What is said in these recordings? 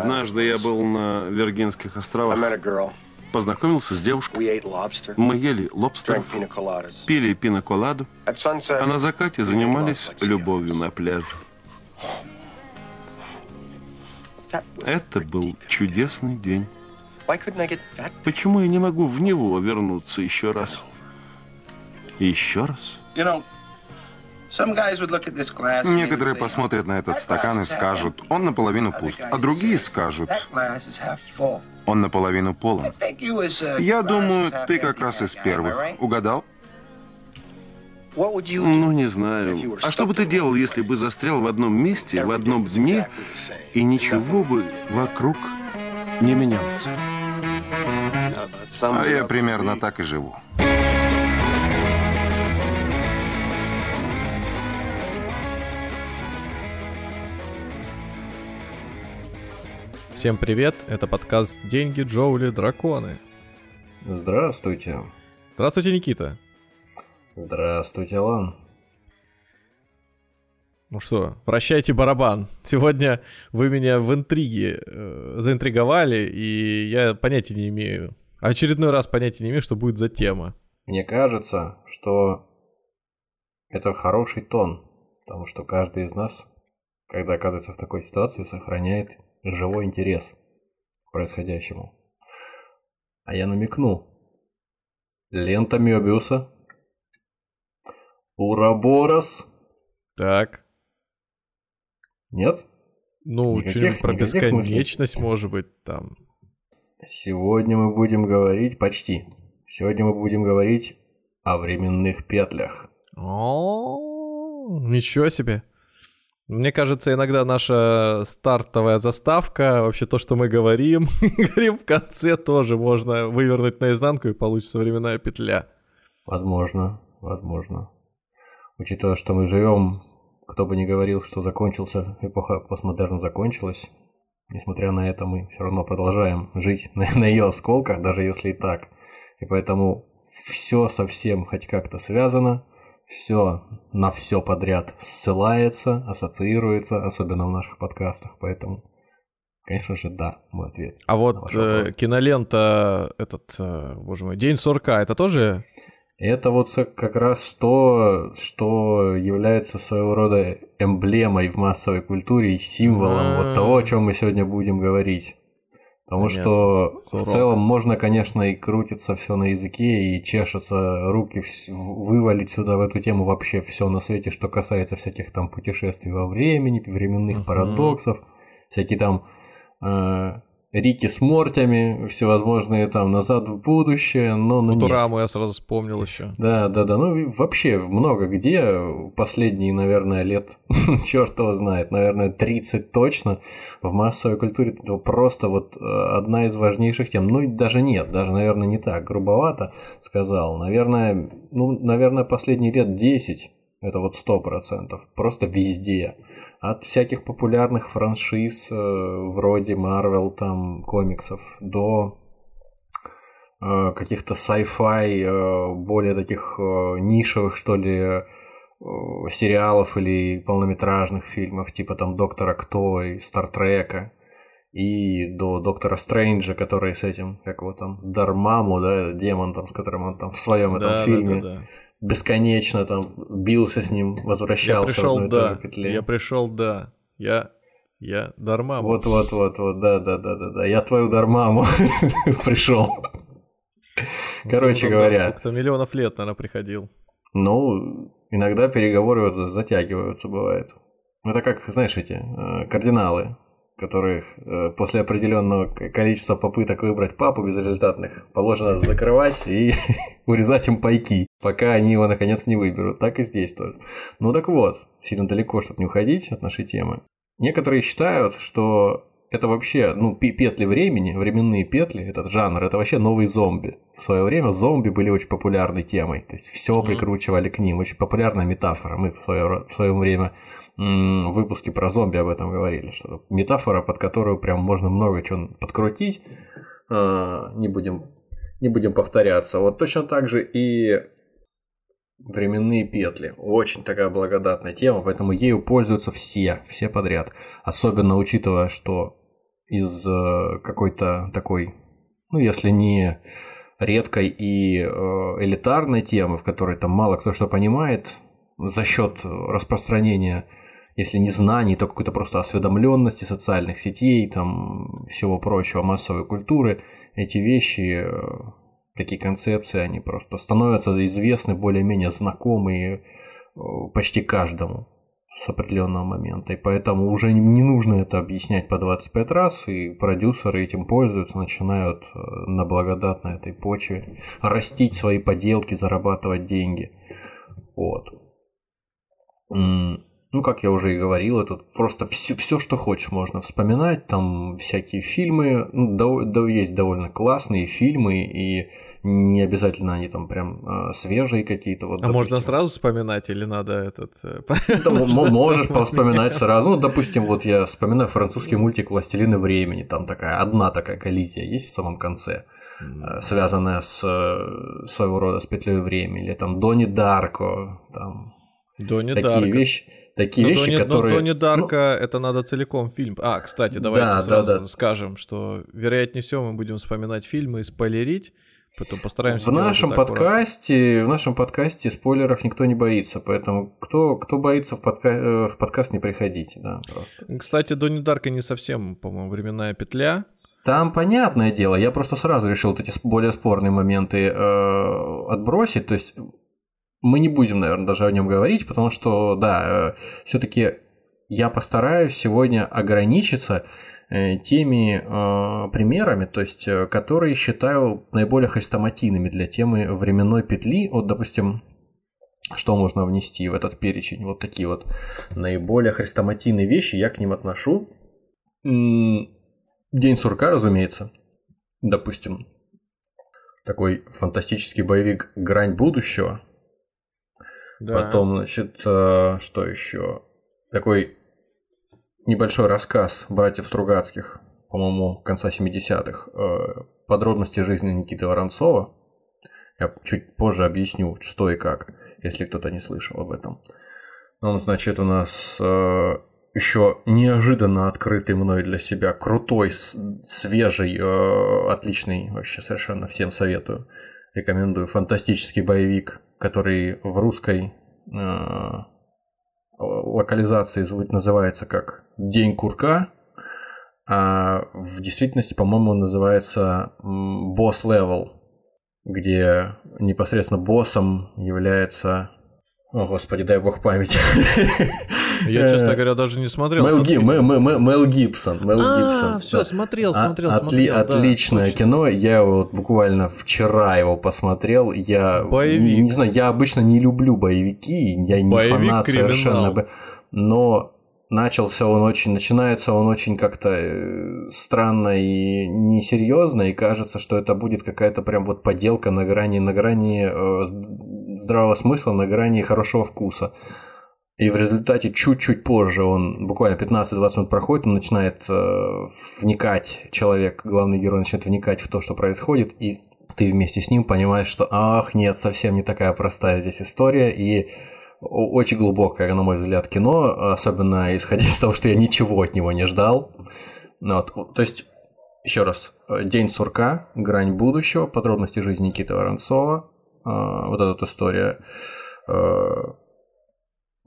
Однажды я был на Виргинских островах. Познакомился с девушкой. Мы ели лобстеров, пили пиноколаду, а на закате занимались любовью на пляже. Это был чудесный день. Почему я не могу в него вернуться еще раз? еще раз? Некоторые посмотрят на этот стакан и скажут, он наполовину пуст, а другие скажут, он наполовину полон. Я думаю, ты как раз из первых. Угадал? Ну, не знаю. А что бы ты делал, если бы застрял в одном месте, в одном дне, и ничего бы вокруг не менялось? А я примерно так и живу. Всем привет, это подкаст «Деньги, Джоули, Драконы». Здравствуйте. Здравствуйте, Никита. Здравствуйте, Лан. Ну что, прощайте барабан. Сегодня вы меня в интриге э, заинтриговали, и я понятия не имею, очередной раз понятия не имею, что будет за тема. Мне кажется, что это хороший тон, потому что каждый из нас, когда оказывается в такой ситуации, сохраняет живой интерес к происходящему. А я намекну. Лента Мёбиуса. Ураборос. Так. Нет? Ну, что-нибудь про бесконечность, мыслей. может быть, там. Сегодня мы будем говорить, почти. Сегодня мы будем говорить о временных петлях. О, ничего себе. Мне кажется, иногда наша стартовая заставка, вообще то, что мы говорим, говорим в конце, тоже можно вывернуть наизнанку и получится временная петля. Возможно, возможно. Учитывая, что мы живем, кто бы ни говорил, что закончился, эпоха постмодерна закончилась, несмотря на это мы все равно продолжаем жить на, на ее осколках, даже если и так. И поэтому все совсем хоть как-то связано – все на все подряд ссылается, ассоциируется, особенно в наших подкастах, поэтому, конечно же, да, мой ответ. А вот э, кинолента, этот, э, боже мой, День сурка, это тоже? Это вот как раз то, что является своего рода эмблемой в массовой культуре и символом вот того, о чем мы сегодня будем говорить. Потому Понятно. что Сурок. в целом можно, конечно, и крутиться все на языке, и чешется руки вывалить сюда в эту тему вообще все на свете, что касается всяких там путешествий во времени, временных uh-huh. парадоксов, всякие там э, Рики с Мортями, всевозможные там назад в будущее, но на Футураму нет. я сразу вспомнил еще. Да, да, да. Ну вообще много где последние, наверное, лет, черт его знает, наверное, 30 точно в массовой культуре это просто вот э, одна из важнейших тем. Ну даже нет, даже, наверное, не так грубовато сказал. Наверное, ну, наверное, последние лет 10 это вот сто процентов, просто везде. От всяких популярных франшиз э, вроде Marvel там комиксов до э, каких-то sci-fi э, более таких нишевых что ли сериалов или полнометражных фильмов типа там Доктора Кто и Стартрека и до Доктора Стрэнджа, который с этим, как его там, Дармаму, да, демон там, с которым он там в своем да, этом фильме да, да, да бесконечно там бился с ним, возвращался я пришел, да. петле. Я пришел, да. Я я Дармаму. Вот, вот, вот, вот, да, да, да, да, да. Я твою Дармаму пришел. Короче говоря. Сколько-то миллионов лет, наверное, приходил. Ну, иногда переговоры вот затягиваются, бывает. Это как, знаешь, эти э, кардиналы которых э, после определенного количества попыток выбрать папу безрезультатных положено закрывать и урезать им пайки, пока они его наконец не выберут. Так и здесь тоже. Ну так вот, сильно далеко, чтобы не уходить от нашей темы. Некоторые считают, что это вообще, ну, петли времени, временные петли, этот жанр, это вообще новый зомби. В свое время зомби были очень популярной темой, то есть все прикручивали к ним, очень популярная метафора. Мы в свое, в свое время в выпуске про зомби об этом говорили, что метафора, под которую прям можно много чего подкрутить, а, не будем, не будем повторяться. Вот точно так же и временные петли. Очень такая благодатная тема, поэтому ею пользуются все, все подряд. Особенно учитывая, что из э, какой-то такой, ну, если не редкой и э, элитарной темы, в которой там мало кто что понимает, за счет распространения, если не знаний, то какой-то просто осведомленности социальных сетей, там всего прочего, массовой культуры, эти вещи, э, такие концепции, они просто становятся известны, более-менее знакомые почти каждому с определенного момента. И поэтому уже не нужно это объяснять по 25 раз, и продюсеры этим пользуются, начинают э, на благодатной этой почве растить свои поделки, зарабатывать деньги. Вот. Ну, как я уже и говорил, это просто все, все что хочешь, можно вспоминать. Там всякие фильмы, ну, да, да, есть довольно классные фильмы, и не обязательно они там прям э, свежие какие-то. Вот, а допустим. можно сразу вспоминать или надо этот... Э, да, можешь повспоминать сразу. Ну, допустим, вот я вспоминаю французский мультик «Властелины времени», там такая одна такая коллизия есть в самом конце э, связанная с своего рода с петлей времени, или там Дони Дарко, там Дони такие Дарко. вещи такие но вещи, Дони, которые... Но Дони Дарка, ну... это надо целиком фильм. А, кстати, давайте да, сразу да, да. скажем, что вероятнее всего мы будем вспоминать фильмы и спойлерить, потом постараемся... В нашем подкасте, в нашем подкасте спойлеров никто не боится, поэтому кто, кто боится в, подка... Э, в подкаст не приходите, да, просто. Кстати, Дони Дарка не совсем, по-моему, временная петля. Там понятное дело, я просто сразу решил вот эти более спорные моменты э, отбросить, то есть мы не будем, наверное, даже о нем говорить, потому что, да, э, все-таки я постараюсь сегодня ограничиться э, теми э, примерами, то есть, э, которые считаю наиболее хрестоматийными для темы временной петли. Вот, допустим, что можно внести в этот перечень? Вот такие вот наиболее хрестоматийные вещи я к ним отношу. День сурка, разумеется. Допустим, такой фантастический боевик «Грань будущего», да. Потом, значит, э, что еще? Такой небольшой рассказ братьев Стругацких, по-моему, конца 70-х. Э, подробности жизни Никиты Воронцова. Я чуть позже объясню, что и как, если кто-то не слышал об этом. Он, значит, у нас э, еще неожиданно открытый мной для себя, крутой, свежий, отличный, вообще совершенно всем советую. Рекомендую фантастический боевик который в русской э, локализации называется как День курка, а в действительности, по-моему, называется Босс Level, где непосредственно боссом является о, господи, дай бог памяти. Я, честно говоря, даже не смотрел. Мел, Ги, Мел, Мел, Мел Гибсон. Мел а, Гибсон. все, смотрел, смотрел, а, смотрел. Отличное да, кино. Я его вот буквально вчера его посмотрел. Я Боевик. не знаю, я обычно не люблю боевики, я не Боевик фанат криминал. совершенно. Но начался он очень, начинается он очень как-то э, странно и несерьезно, и кажется, что это будет какая-то прям вот поделка на грани, на грани э, здравого смысла, на грани хорошего вкуса. И в результате чуть-чуть позже он, буквально 15-20 минут проходит, он начинает э, вникать, человек, главный герой начинает вникать в то, что происходит, и ты вместе с ним понимаешь, что ах, нет, совсем не такая простая здесь история, и очень глубокое, на мой взгляд, кино, особенно исходя из того, что я ничего от него не ждал. Ну вот. То есть, еще раз, День сурка, Грань будущего, подробности жизни Никиты Воронцова, а, вот эта вот история.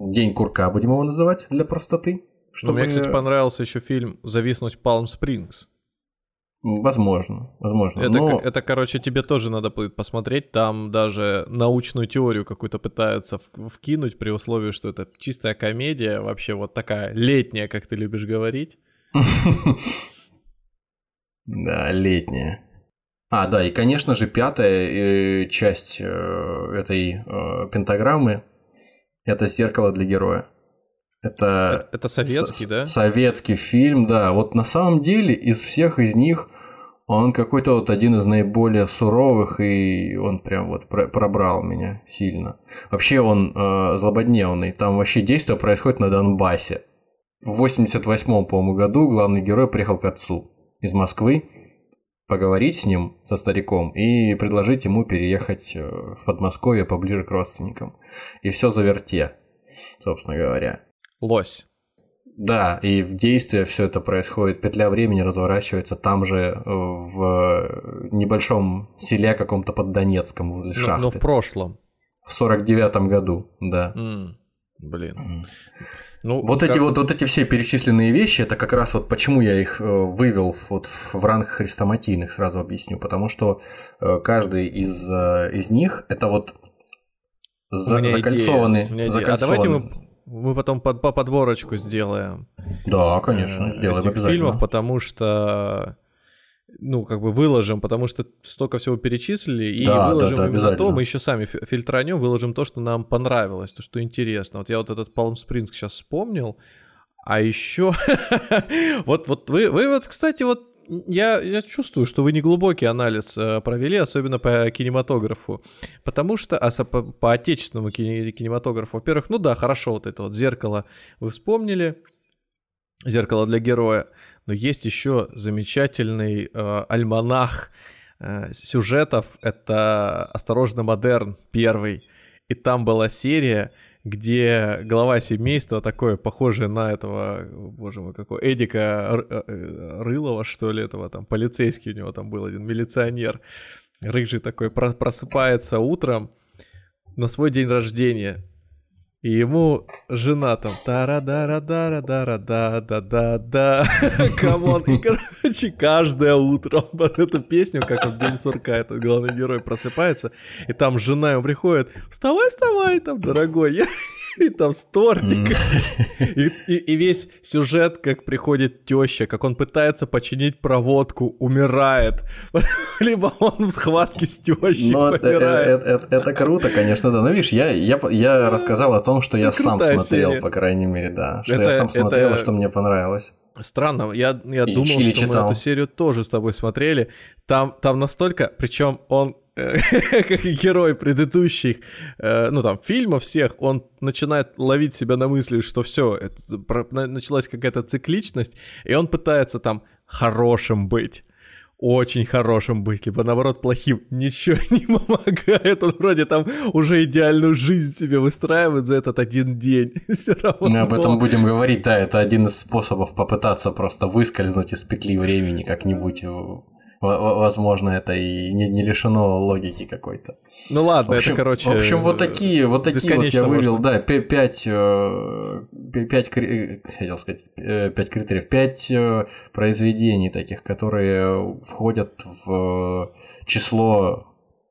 День курка будем его называть для простоты. Чтобы... Ну, мне, кстати, понравился еще фильм «Зависнуть в Палм Спрингс». Возможно, возможно. Это, но... это, короче, тебе тоже надо будет посмотреть. Там даже научную теорию какую-то пытаются вкинуть при условии, что это чистая комедия, вообще вот такая летняя, как ты любишь говорить. Да, летняя. А, да, и, конечно же, пятая э, часть э, этой э, пентаграммы – это зеркало для героя. Это, это, это советский, да? Советский фильм, да. Вот на самом деле из всех из них он какой-то вот один из наиболее суровых, и он прям вот пробрал меня сильно. Вообще он э, злободневный, там вообще действие происходит на Донбассе. В 88-м, по-моему, году главный герой приехал к отцу из Москвы поговорить с ним, со стариком, и предложить ему переехать э, в Подмосковье поближе к родственникам. И все заверте, собственно говоря. Лось. Да, и в действии все это происходит. Петля времени разворачивается там же, э, в небольшом селе каком-то под Донецком возле но, шахты. Но в прошлом. В сорок девятом году, да. Mm, блин. Mm. Ну, вот, как... эти вот, вот эти все перечисленные вещи, это как раз вот почему я их э, вывел вот в ранг хрестоматийных, сразу объясню. Потому что э, каждый из, из них это вот за, закольцованный, закольцованный. А давайте мы мы потом под, по подборочку сделаем. Да, конечно, э, сделаем этих фильмов, потому что ну, как бы выложим, потому что столько всего перечислили, и да, выложим да, да, именно то, мы еще сами фильтранем, выложим то, что нам понравилось, то, что интересно. Вот я вот этот Palm Springs сейчас вспомнил, а еще вот, вот вы, вы вот, кстати, вот я, я чувствую, что вы не глубокий анализ э, провели, особенно по кинематографу. Потому что, а по, по отечественному кинематографу, во-первых, ну да, хорошо, вот это вот зеркало вы вспомнили, зеркало для героя, но есть еще замечательный э, альманах э, сюжетов, это «Осторожно, модерн» первый, и там была серия, где глава семейства такое, похожее на этого, боже мой, какой, Эдика э, Рылова, что ли, этого там, полицейский у него там был один, милиционер, рыжий такой, просыпается утром на свой день рождения, и ему жена там тара дара дара дара да да да да come on. И короче каждое утро он под эту песню как в день сурка этот главный герой просыпается и там жена ему приходит. Вставай вставай! Там дорогой я и там с тортиком. И, и, и весь сюжет, как приходит теща, как он пытается починить проводку, умирает. Либо он в схватке с тещей Но. Это, это, это, это круто, конечно, да. Но видишь, я, я, я рассказал о том, что я сам смотрел, серия. по крайней мере, да. Что я сам смотрел, это... что мне понравилось. Странно, я, я думал, что читал. мы эту серию тоже с тобой смотрели. Там, там настолько, причем он как и герой предыдущих, э, ну там, фильмов всех, он начинает ловить себя на мысли, что все, началась какая-то цикличность, и он пытается там хорошим быть очень хорошим быть, либо наоборот плохим, ничего не помогает. Он вроде там уже идеальную жизнь себе выстраивает за этот один день. Все равно. Мы об этом будем говорить, да, это один из способов попытаться просто выскользнуть из петли времени как-нибудь возможно, это и не, не лишено логики какой-то. Ну ладно, общем, это, короче... В общем, вот такие, вот такие вот я вывел, можно. да, пять, э, пять, хотел сказать, э, пять критериев, пять э, произведений таких, которые входят в число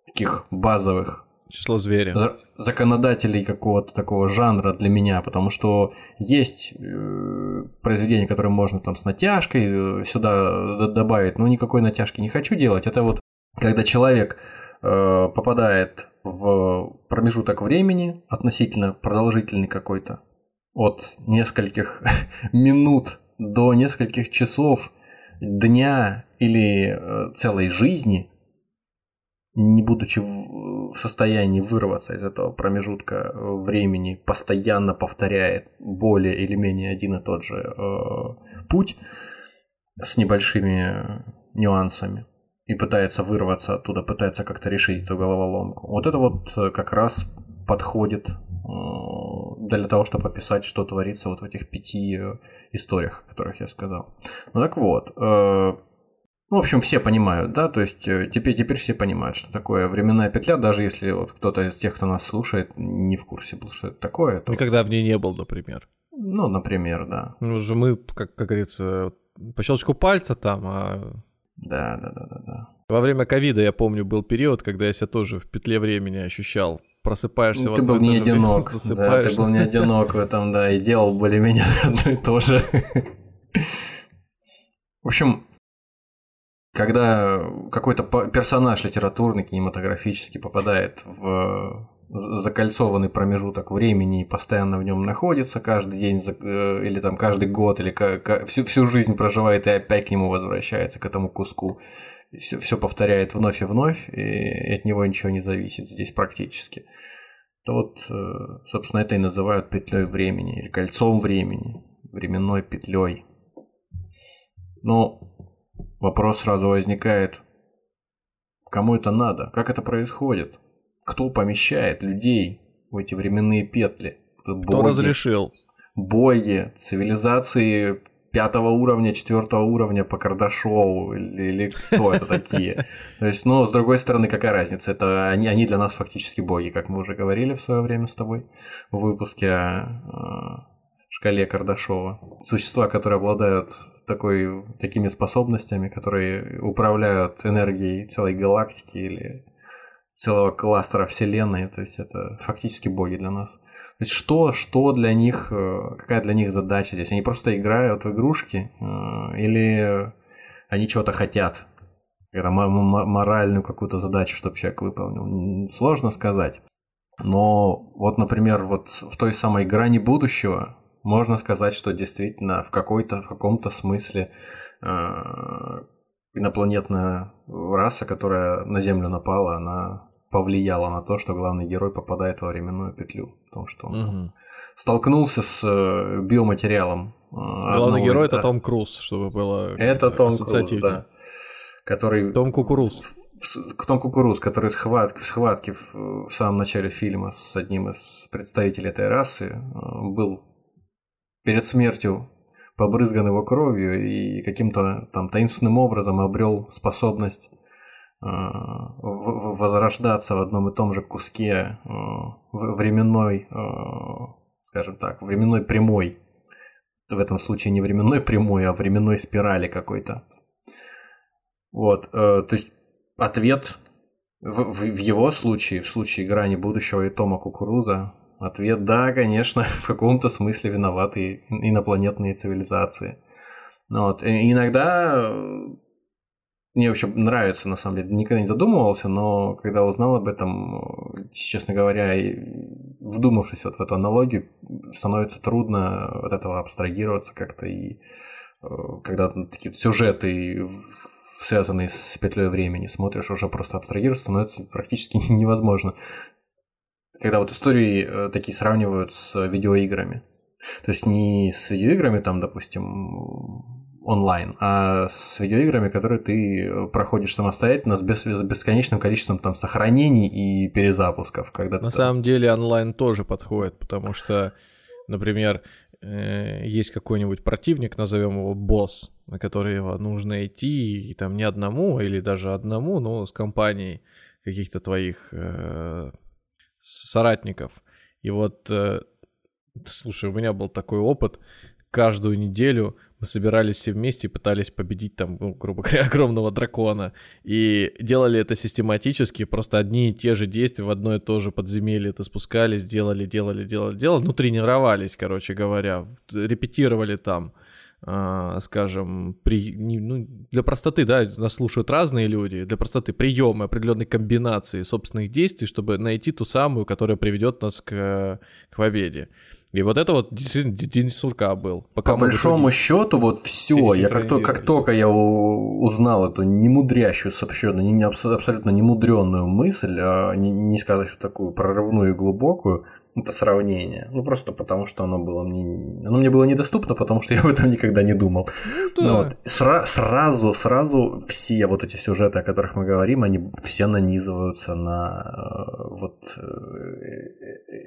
таких базовых Число зверя. Законодателей какого-то такого жанра для меня, потому что есть э, произведения, которые можно там с натяжкой э, сюда добавить, но никакой натяжки не хочу делать. Это вот когда человек э, попадает в промежуток времени относительно продолжительный какой-то, от нескольких минут до нескольких часов дня или э, целой жизни, не будучи в состоянии вырваться из этого промежутка э, времени, постоянно повторяет более или менее один и тот же э, путь с небольшими нюансами и пытается вырваться оттуда, пытается как-то решить эту головоломку. Вот это вот э, как раз подходит для того, чтобы описать, что творится вот в этих пяти историях, о которых я сказал. Ну так вот, ну, в общем, все понимают, да, то есть э, теперь, теперь все понимают, что такое временная петля, даже если вот кто-то из тех, кто нас слушает, не в курсе был, что это такое. То... Никогда в ней не был, например. Ну, например, да. Ну, же мы, как, как говорится, по щелчку пальца там, а... Да, да, да, да, да. Во время ковида, я помню, был период, когда я себя тоже в петле времени ощущал. Просыпаешься ну, Ты был не одинок, да, ты был не одинок в этом, да, и делал более-менее одно и то же. В общем, когда какой-то персонаж литературный, кинематографический попадает в закольцованный промежуток времени и постоянно в нем находится каждый день э, или там каждый год или всю, всю жизнь проживает и опять к нему возвращается, к этому куску. Все, все повторяет вновь и вновь, и от него ничего не зависит здесь практически. То вот, э, собственно, это и называют петлей времени или кольцом времени, временной петлей. Но Вопрос сразу возникает, кому это надо, как это происходит, кто помещает людей в эти временные петли. Боги, Кто разрешил? боги, цивилизации пятого уровня, четвертого уровня по Кардашоу или, или кто это такие. То есть, ну, с другой стороны, какая разница? Это они, они для нас фактически боги, как мы уже говорили в свое время с тобой в выпуске о шкале Кардашова. Существа, которые обладают такой, такими способностями, которые управляют энергией целой галактики или целого кластера Вселенной, то есть это фактически боги для нас. То есть что, что для них, э, какая для них задача здесь? Они просто играют в игрушки э, или они чего-то хотят? Моральную какую-то задачу, чтобы человек выполнил. Сложно сказать. Но вот, например, вот в той самой грани будущего можно сказать, что действительно в какой-то, в каком-то смысле э, инопланетная раса, которая на Землю напала, она повлияло на то, что главный герой попадает во временную петлю. Потому что он угу. столкнулся с э, биоматериалом. Э, главный герой из... это Том Круз, чтобы было Это Том Круз, да. Который... Том Кукуруз. Том Кукуруз, который в схватке, в, схватке в, в самом начале фильма с одним из представителей этой расы э, был перед смертью побрызган его кровью и каким-то там таинственным образом обрел способность а, возрождаться в одном и том же куске а, временной, а, скажем так, временной прямой. В этом случае не временной прямой, а временной спирали какой-то. Вот, э, то есть ответ в, в, в его случае, в случае грани будущего и Тома Кукуруза, ответ да, конечно, в каком-то смысле виноваты инопланетные цивилизации. Вот. И иногда мне вообще нравится, на самом деле. Никогда не задумывался, но когда узнал об этом, честно говоря, вдумавшись вот в эту аналогию, становится трудно от этого абстрагироваться как-то. И э, когда такие сюжеты, связанные с петлей времени, смотришь, уже просто абстрагироваться становится практически невозможно. Когда вот истории э, такие сравнивают с видеоиграми. То есть не с видеоиграми, там, допустим, онлайн, а с видеоиграми, которые ты э, проходишь самостоятельно с, бес, с бесконечным количеством там сохранений и перезапусков. Когда На самом деле онлайн тоже подходит, потому что, например, э, есть какой-нибудь противник, назовем его босс, на который его нужно идти, и там не одному или даже одному, но с компанией каких-то твоих э, соратников. И вот, э, слушай, у меня был такой опыт, каждую неделю мы собирались все вместе и пытались победить там, ну, грубо говоря, огромного дракона. И делали это систематически, просто одни и те же действия в одно и то же подземелье это спускались, делали, делали, делали, делали. Ну, тренировались, короче говоря, репетировали там. Uh, скажем, при, ну, для простоты, да, нас слушают разные люди, для простоты приемы определенной комбинации собственных действий, чтобы найти ту самую, которая приведет нас к, к победе. И вот это вот действительно день сурка был. Пока По большому итоге... счету, вот все, я как, то, как только я узнал эту немудрящую, сообщенно, не, абсолютно немудренную мысль, а не, не сказать, что такую прорывную и глубокую, это сравнение. Ну, просто потому, что оно было мне... Оно мне было недоступно, потому что я об этом никогда не думал. Ну, да. вот. Сра- сразу, сразу все вот эти сюжеты, о которых мы говорим, они все нанизываются на э, вот э,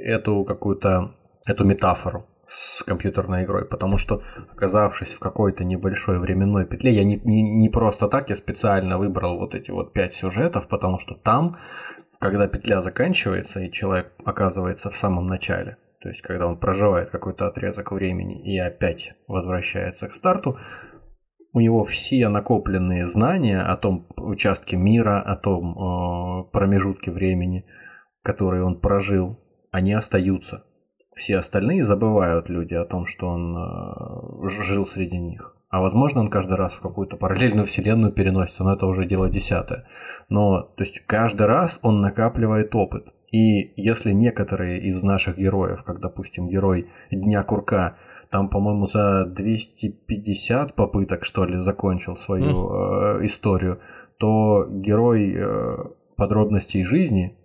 эту какую-то эту метафору с компьютерной игрой, потому что, оказавшись в какой-то небольшой временной петле, я не, не, не просто так, я специально выбрал вот эти вот пять сюжетов, потому что там, когда петля заканчивается и человек оказывается в самом начале, то есть когда он проживает какой-то отрезок времени и опять возвращается к старту, у него все накопленные знания о том участке мира, о том э, промежутке времени, который он прожил, они остаются все остальные забывают люди о том, что он э, жил среди них. А возможно, он каждый раз в какую-то параллельную вселенную переносится, но это уже дело десятое. Но, то есть, каждый раз он накапливает опыт. И если некоторые из наших героев, как, допустим, герой Дня Курка, там, по-моему, за 250 попыток, что ли, закончил свою э, историю, то герой э, подробностей жизни,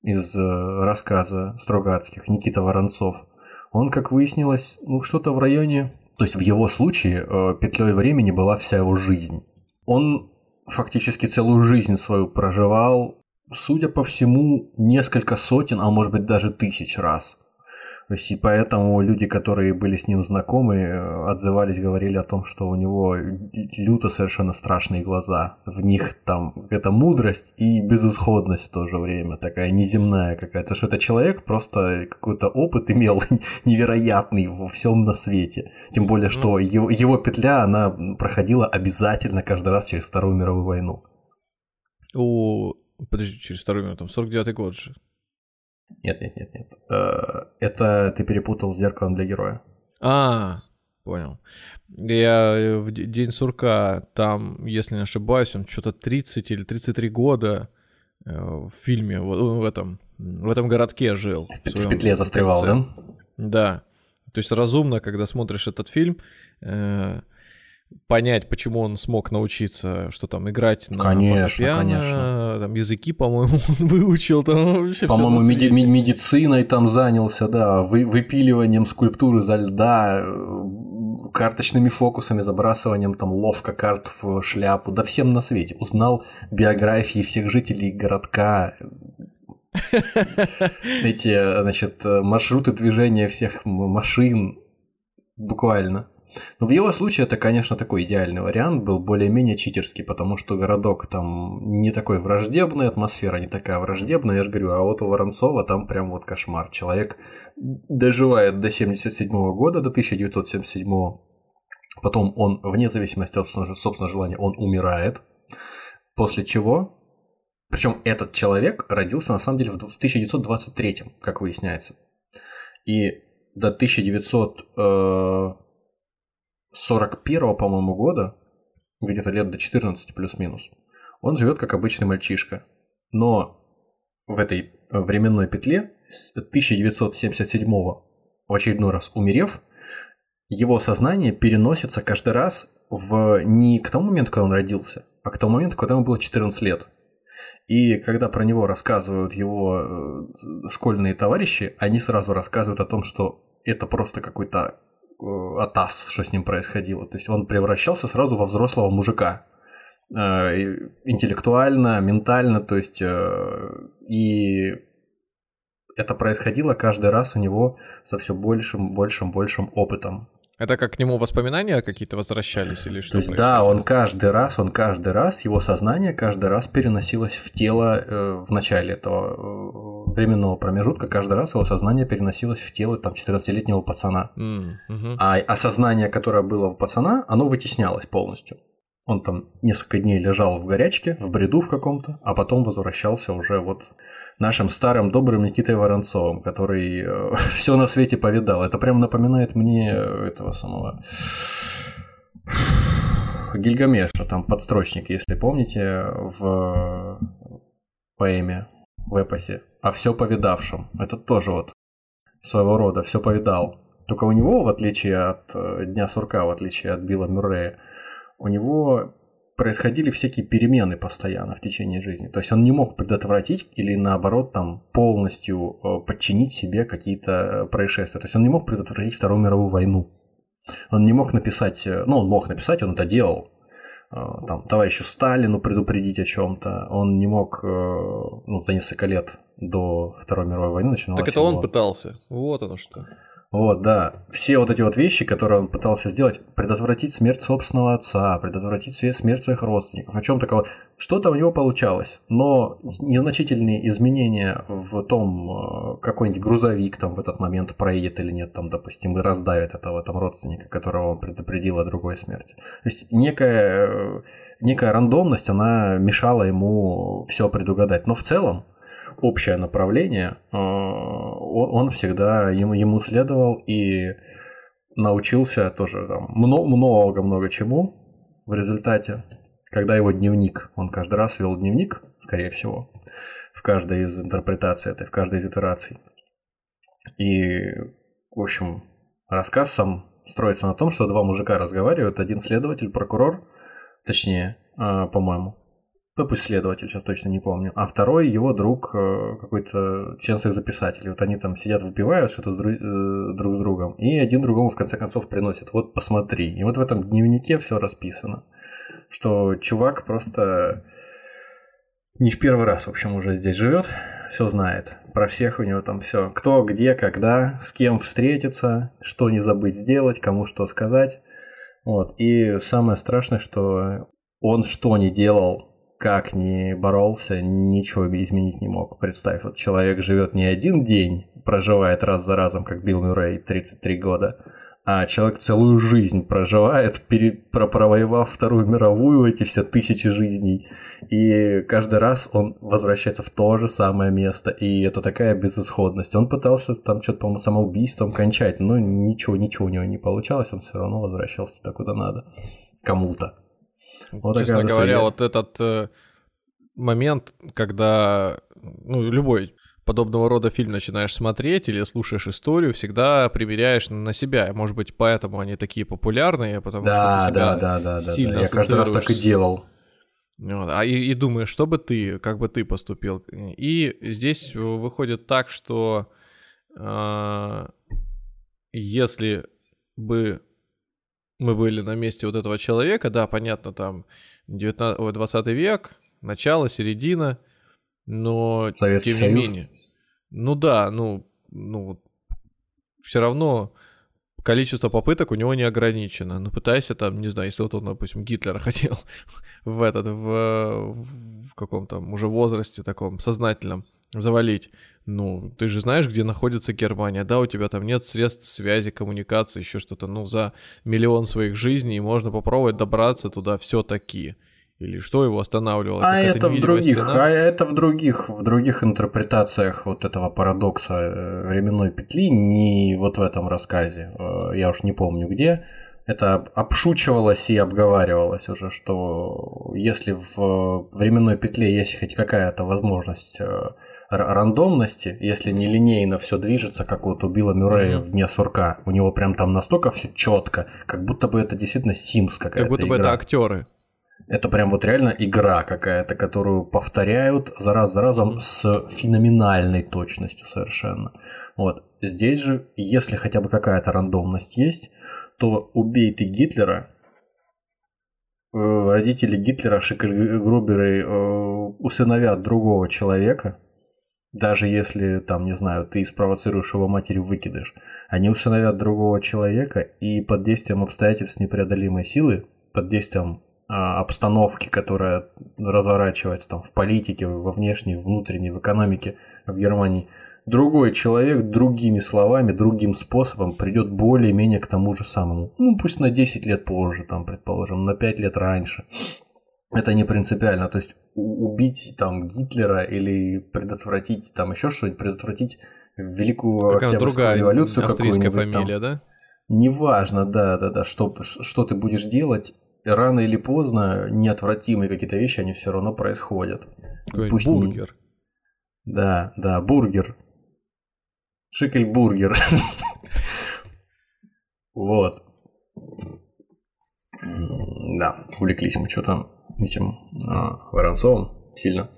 из э, рассказа Стругацких Никита Воронцов, он, как выяснилось, ну что-то в районе... То есть в его случае э, петлей времени была вся его жизнь. Он фактически целую жизнь свою проживал, судя по всему, несколько сотен, а может быть даже тысяч раз То есть, и поэтому люди, которые были с ним знакомы, э, отзывались, говорили о том, что у него люто совершенно страшные глаза. В них там какая-то мудрость и безысходность в то же время, такая неземная какая-то. Что это человек просто какой-то опыт имел невероятный во всем на свете. Тем более, что ну. его, его петля, она проходила обязательно каждый раз через Вторую мировую войну. У... Подожди, через Вторую мировую, там 49-й год же. Нет, нет, нет, нет. Э, это ты перепутал с зеркалом для героя. А, понял. Я э, в День сурка, там, если не ошибаюсь, он что-то 30 или 33 года э, в фильме, в этом, в этом городке жил. В, в петле застревал, да? Да. То есть разумно, когда смотришь этот фильм, понять, почему он смог научиться, что там играть на конечно, фортепиано, конечно. там языки, по-моему, выучил, там вообще По-моему, меди- медициной там занялся, да, вы- выпиливанием скульптуры за льда, карточными фокусами, забрасыванием там ловко карт в шляпу, да всем на свете. Узнал биографии всех жителей городка, эти, значит, маршруты движения всех машин, буквально. Но в его случае это, конечно, такой идеальный вариант, был более-менее читерский, потому что городок там не такой враждебный, атмосфера не такая враждебная, я же говорю, а вот у Воронцова там прям вот кошмар. Человек доживает до 77 года, до 1977 потом он, вне зависимости от собственного желания, он умирает, после чего причем этот человек родился на самом деле в 1923, как выясняется. И до 1900 41 по-моему, года, где-то лет до 14 плюс-минус, он живет как обычный мальчишка. Но в этой временной петле с 1977 в очередной раз умерев, его сознание переносится каждый раз в не к тому моменту, когда он родился, а к тому моменту, когда ему было 14 лет. И когда про него рассказывают его э, школьные товарищи, они сразу рассказывают о том, что это просто какой-то Э, атас, что с ним происходило. То есть он превращался сразу во взрослого мужика. Э, интеллектуально, ментально, то есть э, и это происходило каждый раз у него со все большим, большим, большим опытом. Это как к нему воспоминания какие-то возвращались или что? То есть, да, он каждый раз, он каждый раз, его сознание каждый раз переносилось в тело э, в начале этого э, временного промежутка, каждый раз его сознание переносилось в тело там 14-летнего пацана. Mm, угу. А осознание, которое было у пацана, оно вытеснялось полностью. Он там несколько дней лежал в горячке, в бреду в каком-то, а потом возвращался уже вот нашим старым добрым Никитой Воронцовым, который э, все на свете повидал. Это прям напоминает мне этого самого Гильгамеша, там подстрочник, если помните, в поэме, в эпосе, о все повидавшем. Это тоже вот своего рода все повидал. Только у него, в отличие от э, Дня сурка, в отличие от Билла Мюррея, у него происходили всякие перемены постоянно в течение жизни. То есть он не мог предотвратить или наоборот там полностью э, подчинить себе какие-то э, происшествия. То есть он не мог предотвратить Вторую мировую войну. Он не мог написать, э, ну он мог написать, он это делал, там, товарищу Сталину предупредить о чем-то. Он не мог ну, за несколько лет до Второй мировой войны начиналось. Так это его... он пытался. Вот оно что. Вот, да. Все вот эти вот вещи, которые он пытался сделать, предотвратить смерть собственного отца, предотвратить смерть своих родственников, о чем такого. Что-то у него получалось, но незначительные изменения в том, э, какой-нибудь грузовик там в этот момент проедет или нет, там, допустим, и раздавит этого там родственника, которого он предупредил о другой смерти. То есть некая, э, некая рандомность, она мешала ему все предугадать. Но в целом, общее направление, э, он всегда ему, ему следовал и научился тоже много-много чему в результате, когда его дневник, он каждый раз вел дневник, скорее всего, в каждой из интерпретаций этой, в каждой из итераций. И, в общем, рассказ сам строится на том, что два мужика разговаривают, один следователь, прокурор, точнее, э, по-моему, ну, пусть следователь, сейчас точно не помню. А второй его друг, э, какой-то член своих записателей. Вот они там сидят, выпивают что-то с друг, э, друг с другом. И один другому в конце концов приносит. Вот посмотри. И вот в этом дневнике все расписано. Что чувак просто не в первый раз, в общем, уже здесь живет, все знает. Про всех у него там все. Кто, где, когда, с кем встретиться, что не забыть сделать, кому что сказать. Вот. И самое страшное, что он что не делал, как ни боролся, ничего изменить не мог. Представь, вот человек живет не один день, проживает раз за разом, как Билл Мюррей, 33 года, а человек целую жизнь проживает, пере, про, провоевав Вторую мировую, эти все тысячи жизней, и каждый раз он возвращается в то же самое место, и это такая безысходность. Он пытался там что-то, по-моему, самоубийством кончать, но ничего, ничего у него не получалось, он все равно возвращался туда, куда надо, кому-то. Вот Честно говоря, вот этот э, момент, когда ну, любой подобного рода фильм начинаешь смотреть или слушаешь историю, всегда примеряешь на себя. Может быть, поэтому они такие популярные, потому да, что ты себя да, да, да, сильно да, да. Я каждый раз так и делал. Вот, а и, и думаешь, что бы ты, как бы ты поступил. И здесь выходит так, что э, если бы мы были на месте вот этого человека, да, понятно, там 19, 20 век, начало, середина, но Советский тем не Союз. менее. Ну да, ну, ну, все равно количество попыток у него не ограничено. Ну, пытайся там, не знаю, если вот он, допустим, Гитлера хотел в этот, в, в каком-то уже возрасте таком сознательном завалить. Ну, ты же знаешь, где находится Германия, да, у тебя там нет средств связи, коммуникации, еще что-то. Ну, за миллион своих жизней можно попробовать добраться туда все-таки. Или что его останавливало? А это в других, стена? а это в других, в других интерпретациях вот этого парадокса э, временной петли, не вот в этом рассказе, э, я уж не помню где, это обшучивалось и обговаривалось уже, что если в временной петле есть хоть какая-то возможность э, рандомности, если не линейно все движется, как вот у Билла Мюррея mm-hmm. в дне сурка, у него прям там настолько все четко, как будто бы это действительно Sims какая-то. Как будто игра. бы это актеры. Это прям вот реально игра какая-то, которую повторяют за раз за разом с феноменальной точностью совершенно. Вот. Здесь же, если хотя бы какая-то рандомность есть, то убей ты Гитлера, э, родители Гитлера, Шикельгруберы, э, усыновят другого человека, даже если, там, не знаю, ты спровоцируешь его матери выкидыш, они усыновят другого человека и под действием обстоятельств непреодолимой силы, под действием а, обстановки, которая разворачивается там в политике, во внешней, внутренней, в экономике в Германии, другой человек другими словами, другим способом придет более-менее к тому же самому. Ну, пусть на 10 лет позже, там, предположим, на 5 лет раньше. Это не принципиально. То есть убить там Гитлера или предотвратить там еще что-нибудь, предотвратить великую Какая другая революцию австрийская фамилия, там. да? Неважно, да, да, да, что, что ты будешь делать, рано или поздно неотвратимые какие-то вещи, они все равно происходят. Пусть бургер. Не... Да, да, бургер. Шикельбургер. Вот. Да, увлеклись мы что-то этим а, Воронцовым сильно.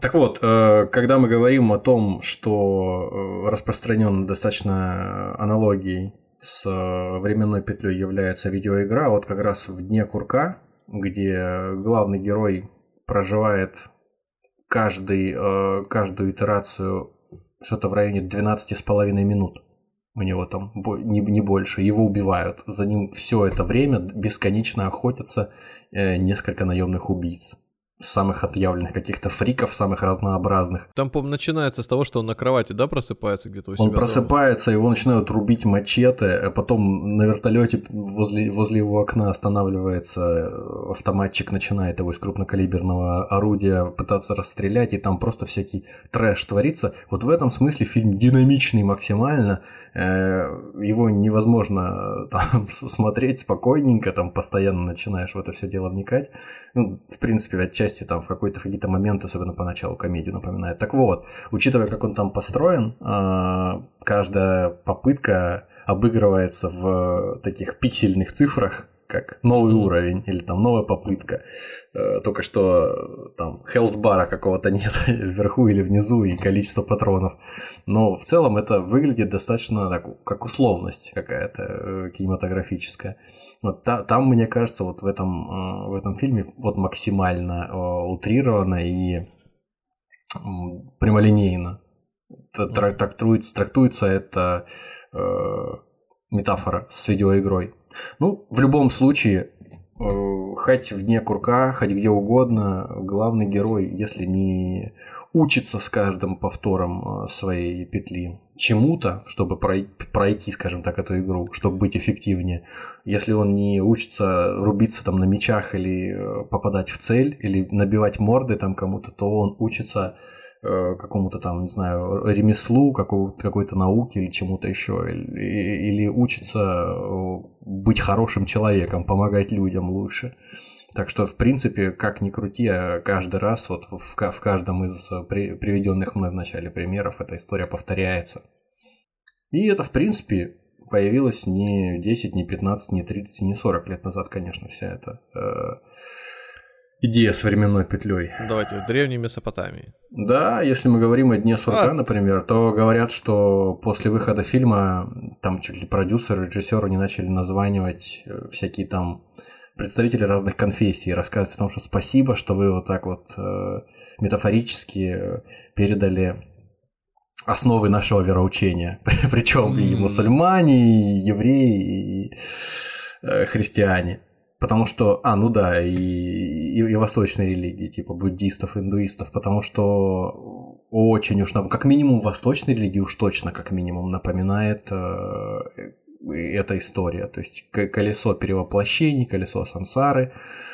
Так вот, э, когда мы говорим о том, что э, распространен достаточно аналогий с э, временной петлей является видеоигра, вот как раз в дне курка, где главный герой проживает каждый, каждую итерацию что-то в районе 12,5 минут. У него там не, не больше. Его убивают. За ним все это время бесконечно охотятся несколько наемных убийц самых отъявленных каких-то фриков, самых разнообразных. Там, по начинается с того, что он на кровати, да, просыпается где-то у себя? Он просыпается, дома? его начинают рубить мачете, а потом на вертолете возле, возле его окна останавливается автоматчик, начинает его из крупнокалиберного орудия пытаться расстрелять, и там просто всякий трэш творится. Вот в этом смысле фильм динамичный максимально, э, его невозможно там смотреть спокойненько, там постоянно начинаешь в это все дело вникать. Ну, в принципе, отчасти отчасти там в какой-то какие-то моменты, особенно поначалу, комедию напоминает. Так вот, учитывая, как он там построен, а, каждая попытка обыгрывается в таких пиксельных цифрах, как новый уровень или там новая попытка. Э, только что там хелсбара какого-то нет вверху или внизу и количество патронов. Но в целом это выглядит достаточно так, как условность какая-то э, кинематографическая. Вот та, там, мне кажется, вот в этом, э, в этом фильме вот максимально утрировано и прямолинейно трактуется, трактуется это метафора с видеоигрой. Ну, в любом случае, э, хоть в дне курка, хоть где угодно, главный герой, если не учится с каждым повтором э, своей петли чему-то, чтобы пройти, скажем так, эту игру, чтобы быть эффективнее. Если он не учится рубиться там на мечах или э, попадать в цель, или набивать морды там кому-то, то он учится Э, какому-то там, не знаю, ремеслу, какой-то науке или чему-то еще, или, или учится э, быть хорошим человеком, помогать людям лучше. Так что, в принципе, как ни крути, а каждый раз вот в, в каждом из при, приведенных мной в начале примеров эта история повторяется. И это, в принципе, появилось не 10, не 15, не 30, не 40 лет назад, конечно, вся эта э, идея с временной петлей. Давайте, в древней Месопотамии. Да, если мы говорим о Дне сурка, а... например, то говорят, что после выхода фильма там чуть ли продюсеры, режиссеры не начали названивать э, всякие там представители разных конфессий, рассказывать о том, что спасибо, что вы вот так вот э, метафорически э, передали основы нашего вероучения. Причем и мусульмане, и евреи, и э, христиане. Потому что, а, ну да, и, и, и восточные религии, типа буддистов, индуистов, потому что очень уж, как минимум, восточные религии уж точно, как минимум, напоминает э, эта история. То есть колесо перевоплощений, колесо сансары.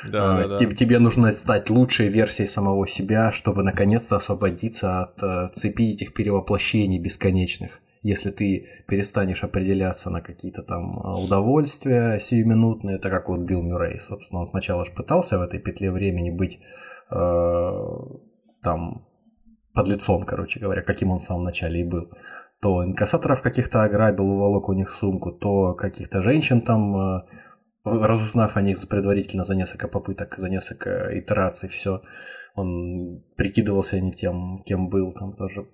Да, э, да, да. Тебе нужно стать лучшей версией самого себя, чтобы наконец-то освободиться от э, цепи этих перевоплощений бесконечных если ты перестанешь определяться на какие-то там а, удовольствия сиюминутные, это как вот Билл Мюррей, собственно, он сначала же пытался в этой петле времени быть э, там под лицом, короче говоря, каким он в самом начале и был. То инкассаторов каких-то ограбил, уволок у них сумку, то каких-то женщин там, э, разузнав о них предварительно за несколько попыток, за несколько итераций, все, он прикидывался не тем, кем был, там тоже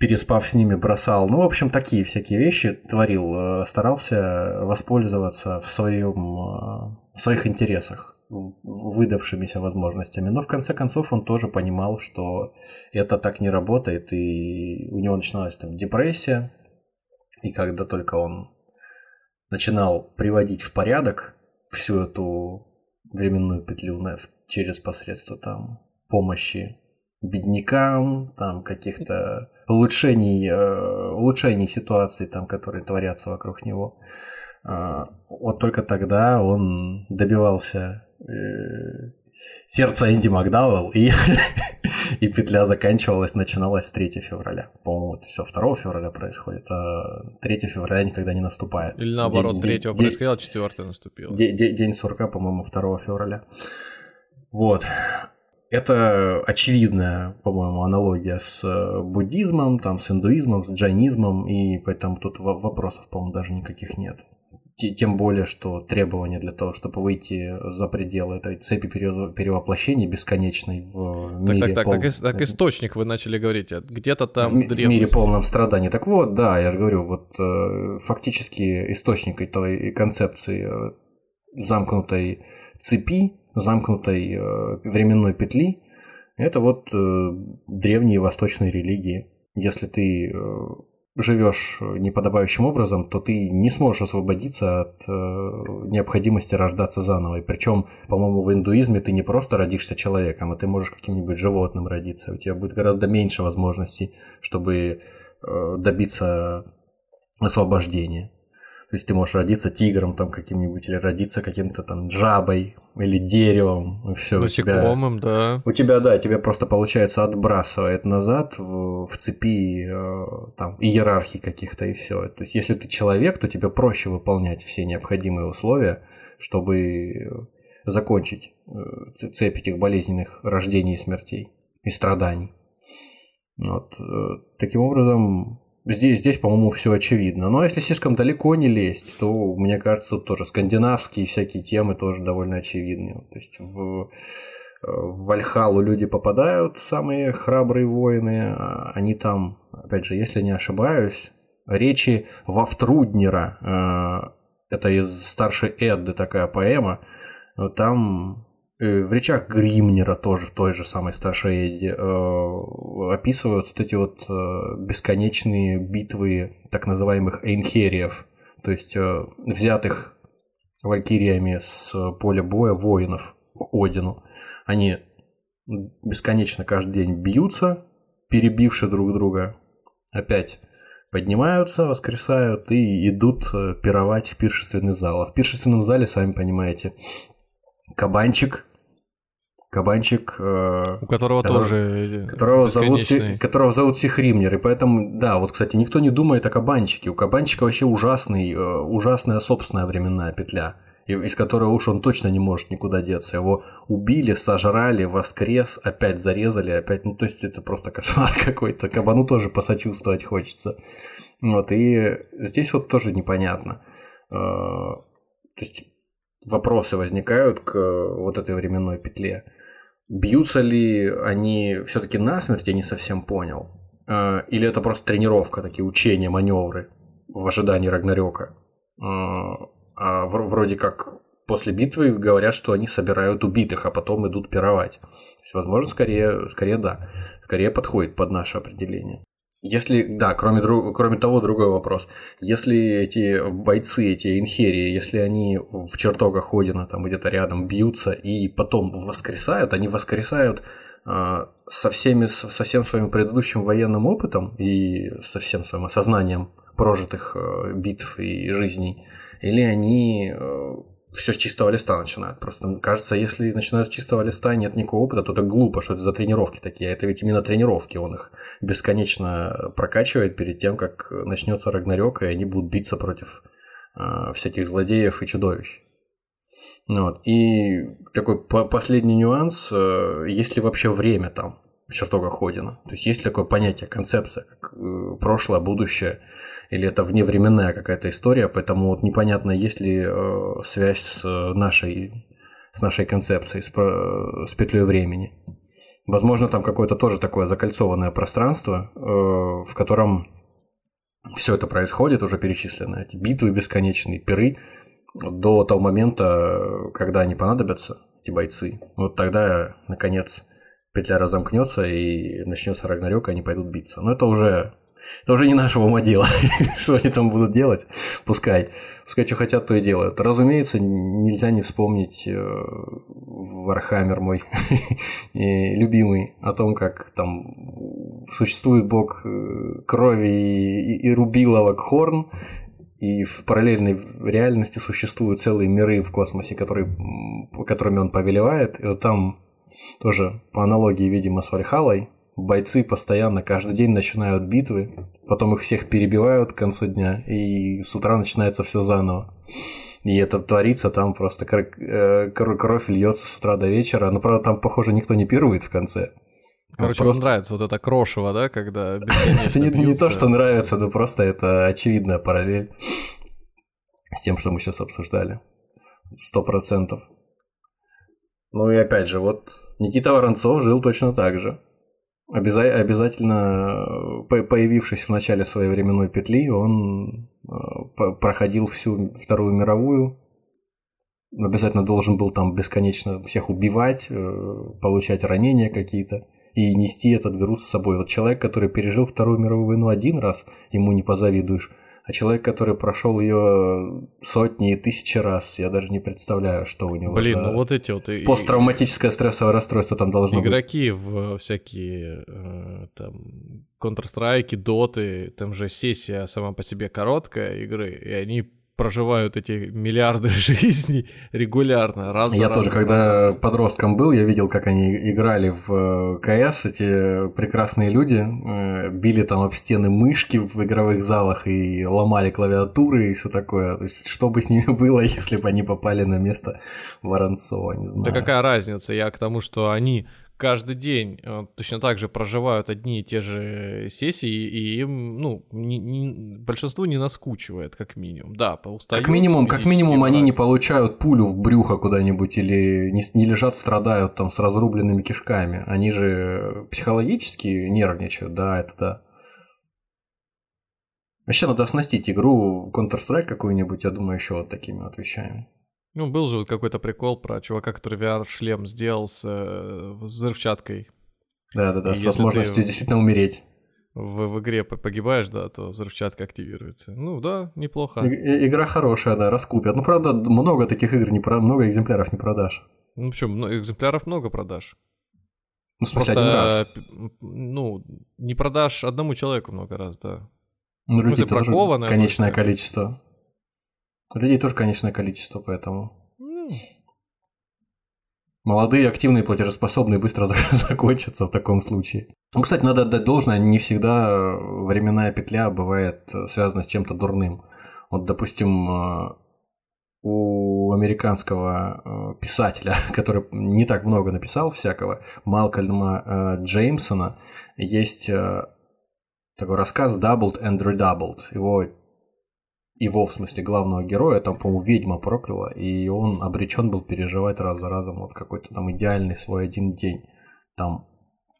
переспав с ними, бросал. Ну, в общем, такие всякие вещи творил. Э, старался воспользоваться в, своем, э, в своих интересах выдавшимися возможностями. Но в конце концов он тоже понимал, что это так не работает, и у него начиналась там депрессия. И когда только он начинал приводить в порядок всю эту временную петлю через посредство там помощи беднякам, там каких-то улучшений, э, улучшений ситуации, там, которые творятся вокруг него. Э, вот только тогда он добивался э, сердца Энди Макдауэлл, и, и петля заканчивалась, начиналась 3 февраля. По-моему, это все 2 февраля происходит, а 3 февраля никогда не наступает. Или наоборот, 3 происходило, 4 наступило. День, день сурка, по-моему, 2 февраля. Вот. Это очевидная, по-моему, аналогия с э, буддизмом, там, с индуизмом, с джайнизмом, и поэтому тут вопросов, по-моему, даже никаких нет. Тем более, что требования для того, чтобы выйти за пределы этой цепи перевоплощений бесконечной в мире... Так, так, так, пол... так, так источник вы начали говорить, где-то там в, в мире полном страдании. Так вот, да, я же говорю, вот э, фактически источник этой концепции э, замкнутой цепи замкнутой э, временной петли, это вот э, древние восточные религии. Если ты э, живешь неподобающим образом, то ты не сможешь освободиться от необходимости рождаться заново. И причем, по-моему, в индуизме ты не просто родишься человеком, а ты можешь каким-нибудь животным родиться. У тебя будет гораздо меньше возможностей, чтобы добиться освобождения. То есть ты можешь родиться тигром там каким-нибудь, или родиться каким-то там жабой, или деревом, и все. Насекомым, тебя, да. У тебя, да, тебя просто, получается, отбрасывает назад в, в цепи э, там иерархии каких-то, и все. То есть если ты человек, то тебе проще выполнять все необходимые условия, чтобы закончить э, цепь этих болезненных рождений и смертей, и страданий. Вот. Э, таким образом, здесь, здесь по-моему, все очевидно. Но если слишком далеко не лезть, то, мне кажется, тут тоже скандинавские всякие темы тоже довольно очевидны. То есть в, в Вальхалу люди попадают, самые храбрые воины, а они там, опять же, если не ошибаюсь, речи Вафтруднера, э, это из старшей Эдды такая поэма, там Э, в речах Гримнера тоже в той же самой старшей э, описываются вот эти вот э, бесконечные битвы так называемых эйнхериев, то есть э, взятых валькириями с поля боя воинов к Одину. Они бесконечно каждый день бьются, перебивши друг друга, опять поднимаются, воскресают и идут э, пировать в пиршественный зал. А в пиршественном зале, сами понимаете, кабанчик кабанчик, э, у которого который, тоже которого зовут, которого зовут Сихримнер, и поэтому, да, вот, кстати, никто не думает о кабанчике. У кабанчика вообще ужасный, э, ужасная собственная временная петля, из которой уж он точно не может никуда деться. Его убили, сожрали, воскрес, опять зарезали, опять, ну, то есть это просто кошмар какой-то. Кабану тоже посочувствовать хочется. Вот, и здесь вот тоже непонятно. Э, то есть вопросы возникают к вот этой временной петле. Бьются ли они все-таки насмерть, я не совсем понял. А, или это просто тренировка, такие учения, маневры в ожидании Рагнарёка. А, а вроде как после битвы говорят, что они собирают убитых, а потом идут пировать. То есть, возможно, скорее, скорее да. Скорее подходит под наше определение. Если, да, кроме, друг, кроме того, другой вопрос. Если эти бойцы, эти инхерии, если они в чертогах Одина, там где-то рядом бьются и потом воскресают, они воскресают э, со, всеми, со всем своим предыдущим военным опытом и со всем своим осознанием прожитых э, битв и жизней, или они э, все с чистого листа начинают. Просто кажется, если начинают с чистого листа, нет никакого опыта, то это глупо, что это за тренировки такие. А это ведь именно тренировки, он их бесконечно прокачивает перед тем, как начнется Рагнарёк, и они будут биться против э, всяких злодеев и чудовищ. Вот. И такой по последний нюанс, э, есть ли вообще время там в чертогах Ходина? То есть есть такое понятие, концепция, как э, прошлое, будущее – или это вневременная какая-то история, поэтому вот непонятно, есть ли э, связь с нашей, с нашей концепцией, с, с петлей времени. Возможно, там какое-то тоже такое закольцованное пространство, э, в котором все это происходит, уже перечислено, эти битвы бесконечные, пиры, до того момента, когда они понадобятся, эти бойцы. Вот тогда, наконец, петля разомкнется и начнется Рагнарёк, и они пойдут биться. Но это уже это уже не нашего ума дело, что они там будут делать, пускай. Пускай что хотят, то и делают. Разумеется, нельзя не вспомнить Warhammer э, мой любимый, о том, как там существует бог э, крови и, и, и рубиловок Хорн, и в параллельной реальности существуют целые миры в космосе, которые, которыми он повелевает. И вот там тоже по аналогии, видимо, с Вальхалой, бойцы постоянно каждый день начинают битвы, потом их всех перебивают к концу дня, и с утра начинается все заново. И это творится, там просто э, кровь льется с утра до вечера. Но, правда, там, похоже, никто не пирует в конце. Короче, просто... вам нравится вот это крошево, да, когда Это не, не то, что нравится, но просто это очевидная параллель с тем, что мы сейчас обсуждали. Сто процентов. Ну и опять же, вот Никита Воронцов жил точно так же. Обяза- обязательно, появившись в начале своей временной петли, он э, проходил всю Вторую мировую. Обязательно должен был там бесконечно всех убивать, э, получать ранения какие-то и нести этот груз с собой. Вот человек, который пережил Вторую мировую войну один раз, ему не позавидуешь. А человек, который прошел ее сотни и тысячи раз, я даже не представляю, что у него. Блин, ну вот эти вот посттравматическое стрессовое расстройство там должно игроки быть. Игроки в всякие э, там Counter-Strike, Доты, там же сессия сама по себе короткая игры, и они проживают эти миллиарды жизней регулярно. Раз я за тоже, когда раз. подростком был, я видел, как они играли в э, КС, эти прекрасные люди, э, били там об стены мышки в игровых залах и ломали клавиатуры и все такое. То есть, что бы с ними было, если бы они попали на место Воронцова, не знаю. Да какая разница? Я к тому, что они каждый день э, точно так же проживают одни и те же сессии, и им, ну, не, не, большинству не наскучивает, как минимум. Да, поустают. Как минимум, как минимум они не получают пулю в брюхо куда-нибудь или не, не лежат, страдают там с разрубленными кишками. Они же психологически нервничают, да, это да. Вообще надо оснастить игру Counter-Strike какую-нибудь, я думаю, еще вот такими вот вещами. Ну, был же вот какой-то прикол про чувака, который VR-шлем сделал с э, взрывчаткой. Да-да-да, с возможностью действительно умереть. В, в игре погибаешь, да, то взрывчатка активируется. Ну да, неплохо. И, игра хорошая, да, раскупят. Ну, правда, много таких игр, не про... много экземпляров не продашь. Ну, почему? Ну, экземпляров много продашь. Ну, Просто, один раз. ну, не продашь одному человеку много раз, да. Ну, людей тоже конечное только. количество. Людей тоже конечное количество, поэтому... Молодые, активные, платежеспособные быстро закончатся в таком случае. Ну, кстати, надо отдать должное, не всегда временная петля бывает связана с чем-то дурным. Вот, допустим, э, у американского э, писателя, который не так много написал всякого, Малкольма э, Джеймсона, есть такой рассказ Doubled and Redoubled. Его его, в смысле, главного героя, там, по-моему, ведьма прокляла, и он обречен был переживать раз за разом вот какой-то там идеальный свой один день. Там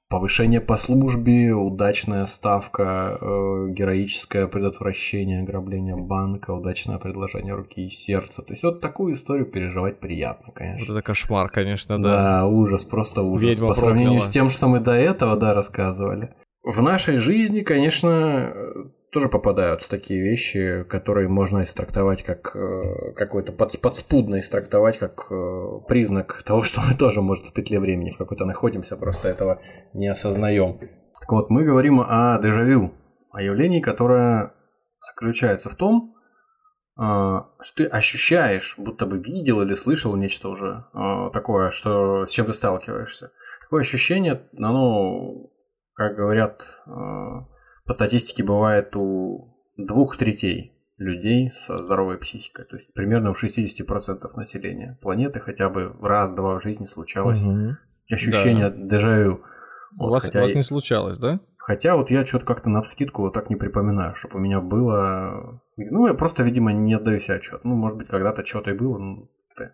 повышение по службе, удачная ставка, э, героическое предотвращение ограбления банка, удачное предложение руки и сердца. То есть вот такую историю переживать приятно, конечно. Вот это кошмар, конечно, да. Да, ужас, просто ужас. Ведьма по сравнению прокляла. с тем, что мы до этого, да, рассказывали. В нашей жизни, конечно, тоже попадаются такие вещи, которые можно истрактовать как э, какой-то под, подспудно истрактовать как э, признак того, что мы тоже, может, в петле времени в какой-то находимся, просто этого не осознаем. Так вот, мы говорим о дежавю, о явлении, которое заключается в том, э, что ты ощущаешь, будто бы видел или слышал нечто уже э, такое, что с чем ты сталкиваешься. Такое ощущение, оно, как говорят э, по статистике бывает у двух третей людей со здоровой психикой. То есть примерно у 60% населения планеты хотя бы раз-два в жизни случалось угу. ощущение да. дежавю. Вот, у, вас, хотя у вас не случалось, да? Хотя вот я что-то как-то на вскидку вот так не припоминаю, чтобы у меня было... Ну, я просто, видимо, не отдаю себе отчет. Ну, может быть, когда-то что-то и было. Ну, ты...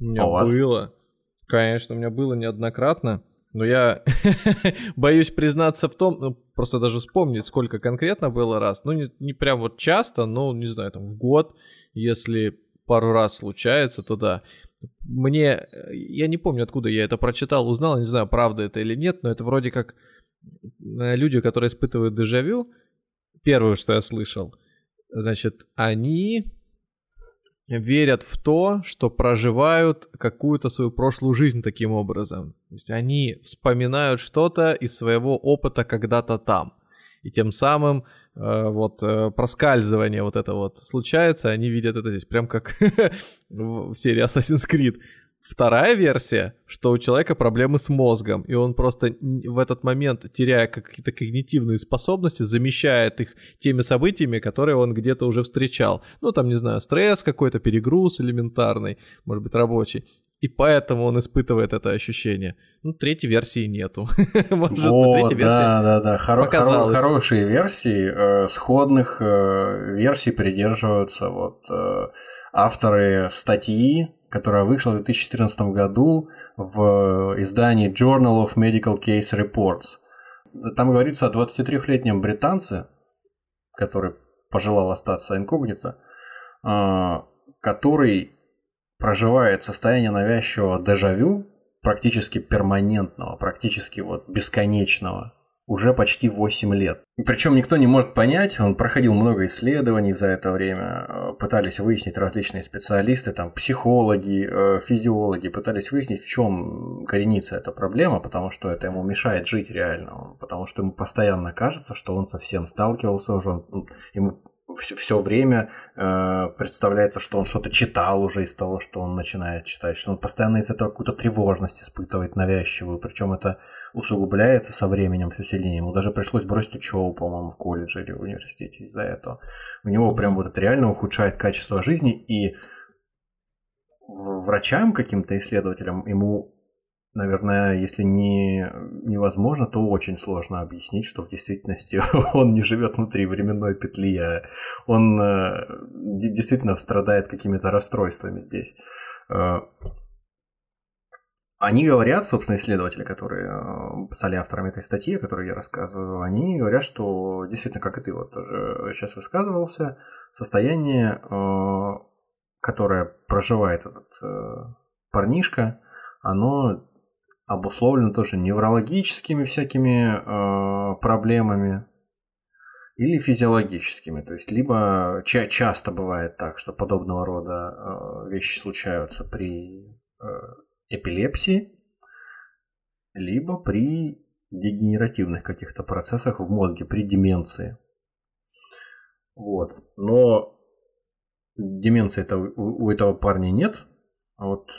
У меня а у вас? было. Конечно, у меня было неоднократно. Но я боюсь признаться в том, ну, просто даже вспомнить, сколько конкретно было раз. Ну, не, не прям вот часто, но, не знаю, там в год, если пару раз случается, то да. Мне, я не помню, откуда я это прочитал, узнал, не знаю, правда это или нет, но это вроде как э, люди, которые испытывают дежавю, первое, что я слышал, значит, они верят в то, что проживают какую-то свою прошлую жизнь таким образом. То есть они вспоминают что-то из своего опыта когда-то там. И тем самым э, вот э, проскальзывание вот это вот случается, они видят это здесь, прям как в серии Assassin's Creed. Вторая версия, что у человека проблемы с мозгом, и он просто в этот момент, теряя какие-то когнитивные способности, замещает их теми событиями, которые он где-то уже встречал. Ну, там, не знаю, стресс какой-то, перегруз элементарный, может быть, рабочий. И поэтому он испытывает это ощущение. Ну, третьей версии нету. Может, О, третья версия да, да, да. Хоро- хоро- хорошие версии, э, сходных э, версий придерживаются вот э, авторы статьи которая вышла в 2014 году в издании Journal of Medical Case Reports. Там говорится о 23-летнем британце, который пожелал остаться инкогнито, а, который проживает состояние навязчивого дежавю, практически перманентного, практически вот бесконечного, уже почти 8 лет. Причем никто не может понять, он проходил много исследований за это время, э, пытались выяснить различные специалисты, там психологи, э, физиологи, пытались выяснить, в чем коренится эта проблема, потому что это ему мешает жить реально, потому что ему постоянно кажется, что он совсем сталкивался уже, он, ему все, все время э, представляется, что он что-то читал уже из того, что он начинает читать, что он постоянно из этого какую-то тревожность испытывает навязчивую, причем это усугубляется со временем все сильнее. Ему даже пришлось бросить учебу, по-моему, в колледже или в университете из-за этого. У него прям вот это реально ухудшает качество жизни, и врачам, каким-то исследователям, ему наверное, если не невозможно, то очень сложно объяснить, что в действительности он не живет внутри временной петли, а он э, действительно страдает какими-то расстройствами здесь. Э, они говорят, собственно, исследователи, которые э, стали авторами этой статьи, о которой я рассказываю, они говорят, что действительно, как и ты вот тоже сейчас высказывался, состояние, которое проживает этот парнишка, оно обусловлено тоже неврологическими всякими э, проблемами или физиологическими. То есть, либо ча- часто бывает так, что подобного рода э, вещи случаются при э, эпилепсии, либо при дегенеративных каких-то процессах в мозге, при деменции. Вот. Но деменции это у, у этого парня нет. Вот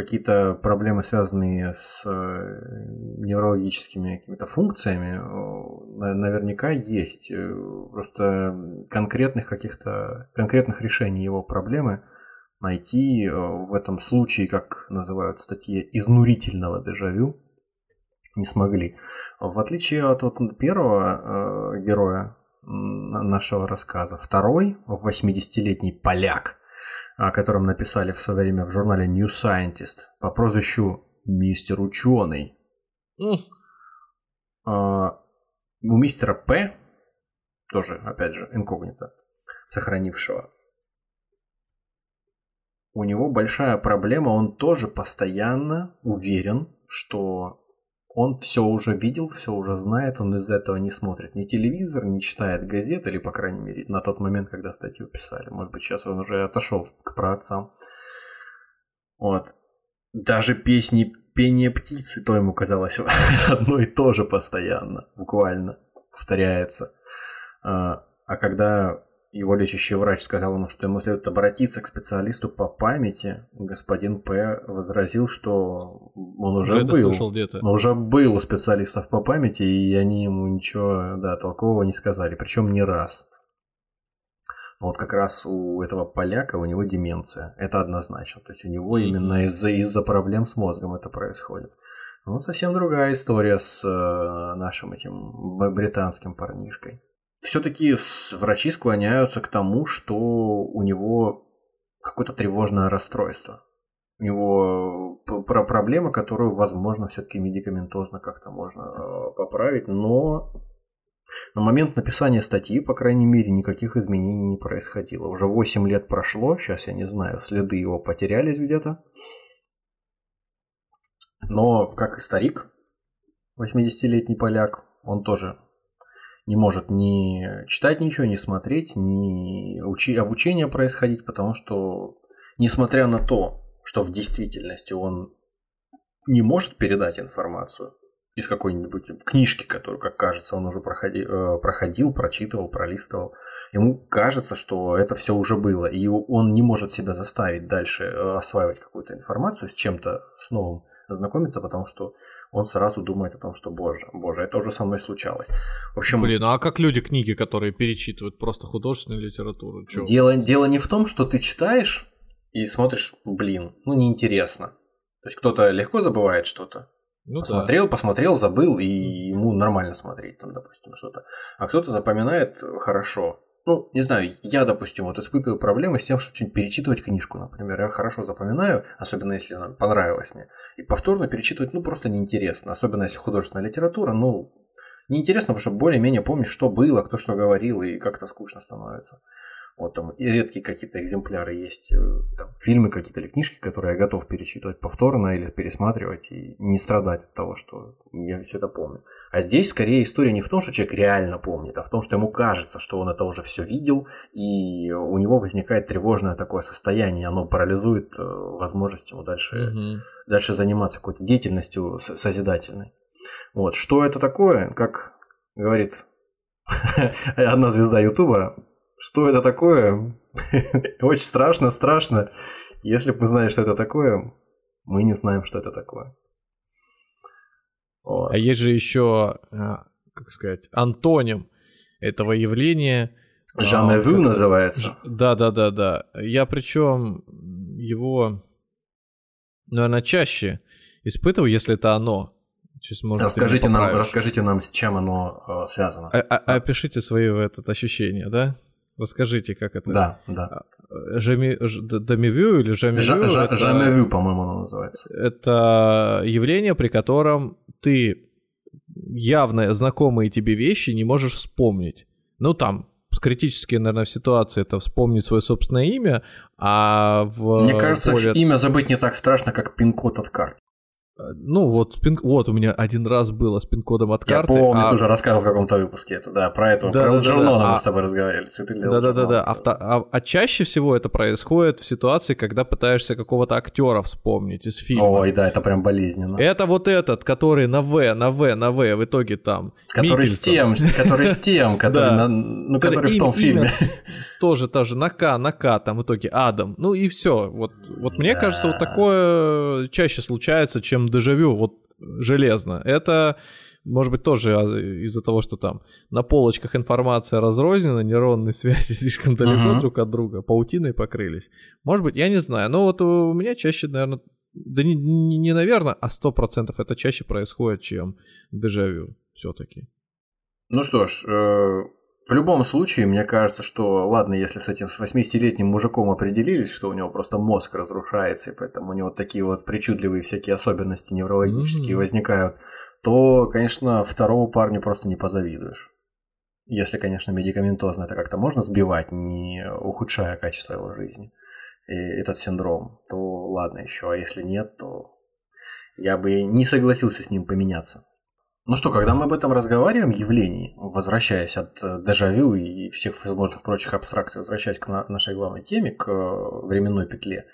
какие-то проблемы, связанные с э, неврологическими какими-то функциями, наверняка есть. Э, просто конкретных каких-то конкретных решений его проблемы найти э, в этом случае, как называют в изнурительного дежавю не смогли. В отличие от вот первого героя нашего рассказа, второй, 80-летний поляк, о котором написали в свое время в журнале New Scientist по прозвищу Мистер Ученый. Mm. А, у мистера П, тоже, опять же, инкогнито, сохранившего, у него большая проблема, он тоже постоянно уверен, что он все уже видел, все уже знает, он из-за этого не смотрит ни телевизор, не читает газет, или, по крайней мере, на тот момент, когда статью писали. Может быть, сейчас он уже отошел к праотцам. Вот. Даже песни пение птицы, то ему казалось одно и то же постоянно, буквально повторяется. А, а когда его лечащий врач сказал ему, что ему следует обратиться к специалисту по памяти. Господин П. возразил, что он уже, уже был, где-то. уже был у специалистов по памяти, и они ему ничего да, толкового не сказали, причем не раз. Вот как раз у этого поляка у него деменция, это однозначно. То есть у него mm-hmm. именно из-за из проблем с мозгом это происходит. Ну, совсем другая история с э, нашим этим британским парнишкой все-таки врачи склоняются к тому, что у него какое-то тревожное расстройство. У него про проблема, которую, возможно, все-таки медикаментозно как-то можно э, поправить, но на момент написания статьи, по крайней мере, никаких изменений не происходило. Уже 8 лет прошло, сейчас я не знаю, следы его потерялись где-то. Но, как и старик, 80-летний поляк, он тоже не может ни читать ничего, ни смотреть, ни учи, обучение происходить, потому что, несмотря на то, что в действительности он не может передать информацию из какой-нибудь книжки, которую, как кажется, он уже проходил, э, проходил прочитывал, пролистывал, ему кажется, что это все уже было, и он не может себя заставить дальше э, осваивать какую-то информацию с чем-то, с новым, знакомиться, потому что он сразу думает о том, что боже, боже, это уже со мной случалось. В общем... Блин, а как люди книги, которые перечитывают просто художественную литературу? Чё? Дело, дело не в том, что ты читаешь и смотришь, блин, ну неинтересно. То есть кто-то легко забывает что-то, ну, посмотрел, да. посмотрел, забыл, и ему нормально смотреть, там, допустим, что-то. А кто-то запоминает хорошо ну, не знаю, я, допустим, вот испытываю проблемы с тем, чтобы что-нибудь перечитывать книжку, например. Я хорошо запоминаю, особенно если она понравилась мне. И повторно перечитывать, ну, просто неинтересно. Особенно если художественная литература, ну, неинтересно, потому что более-менее помнишь, что было, кто что говорил, и как-то скучно становится. Вот там и редкие какие-то экземпляры есть, э, там, фильмы какие-то или книжки, которые я готов перечитывать повторно или пересматривать и не страдать от того, что я все это помню. А здесь скорее история не в том, что человек реально помнит, а в том, что ему кажется, что он это уже все видел, и у него возникает тревожное такое состояние, оно парализует э, возможность ему дальше, угу. дальше заниматься какой-то деятельностью созидательной. Вот. Что это такое, как говорит одна звезда Ютуба, что это такое? Очень страшно, страшно. Если бы мы знали, что это такое, мы не знаем, что это такое. Вот. А есть же еще, а, как сказать, антоним этого явления. А, называется. Да, да, да, да. Я причем его, наверное, чаще испытывал, если это оно. Сейчас, может, расскажите, нам, расскажите нам, с чем оно э, связано. А, а, опишите свои этот, ощущения, да? Расскажите, как это. Да, да. Жами, Дамивю или Жамивю? Жа, это, Жамивю, по-моему, оно называется. Это явление, при котором ты явно знакомые тебе вещи не можешь вспомнить. Ну, там, критически, наверное, в ситуации это вспомнить свое собственное имя, а в... Мне кажется, более... имя забыть не так страшно, как пин-код от карты. Ну, вот, пин... вот у меня один раз было с пин-кодом от карты. Я помню, а... ты уже рассказывал в каком-то выпуске это, да, про это, да, про да, Джорнона да, мы а... с тобой разговаривали, цветы для Да-да-да, а, а, а чаще всего это происходит в ситуации, когда пытаешься какого-то актера вспомнить из фильма. Ой, да, это прям болезненно. Это вот этот, который на В, на В, на В, в итоге там. Который с тем, который с тем, который, ну, который в том фильме. Тоже, тоже на К, на К, там в итоге Адам. Ну и все. Вот мне кажется, вот такое чаще случается, чем дежавю, вот железно. Это, может быть, тоже из-за того, что там на полочках информация разрознена, нейронные связи слишком далеко uh-huh. друг от друга, паутиной покрылись. Может быть, я не знаю. Но вот у меня чаще, наверное, да не, не, не наверное, а сто процентов это чаще происходит, чем дежавю все-таки. Ну что ж, э, в любом случае, мне кажется, что ладно, если с этим с 80-летним мужиком определились, что у него просто мозг разрушается, и поэтому у него такие вот причудливые всякие особенности неврологические mm-hmm. возникают, то, конечно, второму парню просто не позавидуешь. Если, конечно, медикаментозно это как-то можно сбивать, не ухудшая качество его жизни, и этот синдром, то ладно еще, а если нет, то я бы не согласился с ним поменяться. Ну что, когда мы об этом разговариваем, явлении, возвращаясь от э, дежавю и всех возможных прочих абстракций, возвращаясь к нашей главной теме, к э, временной петле,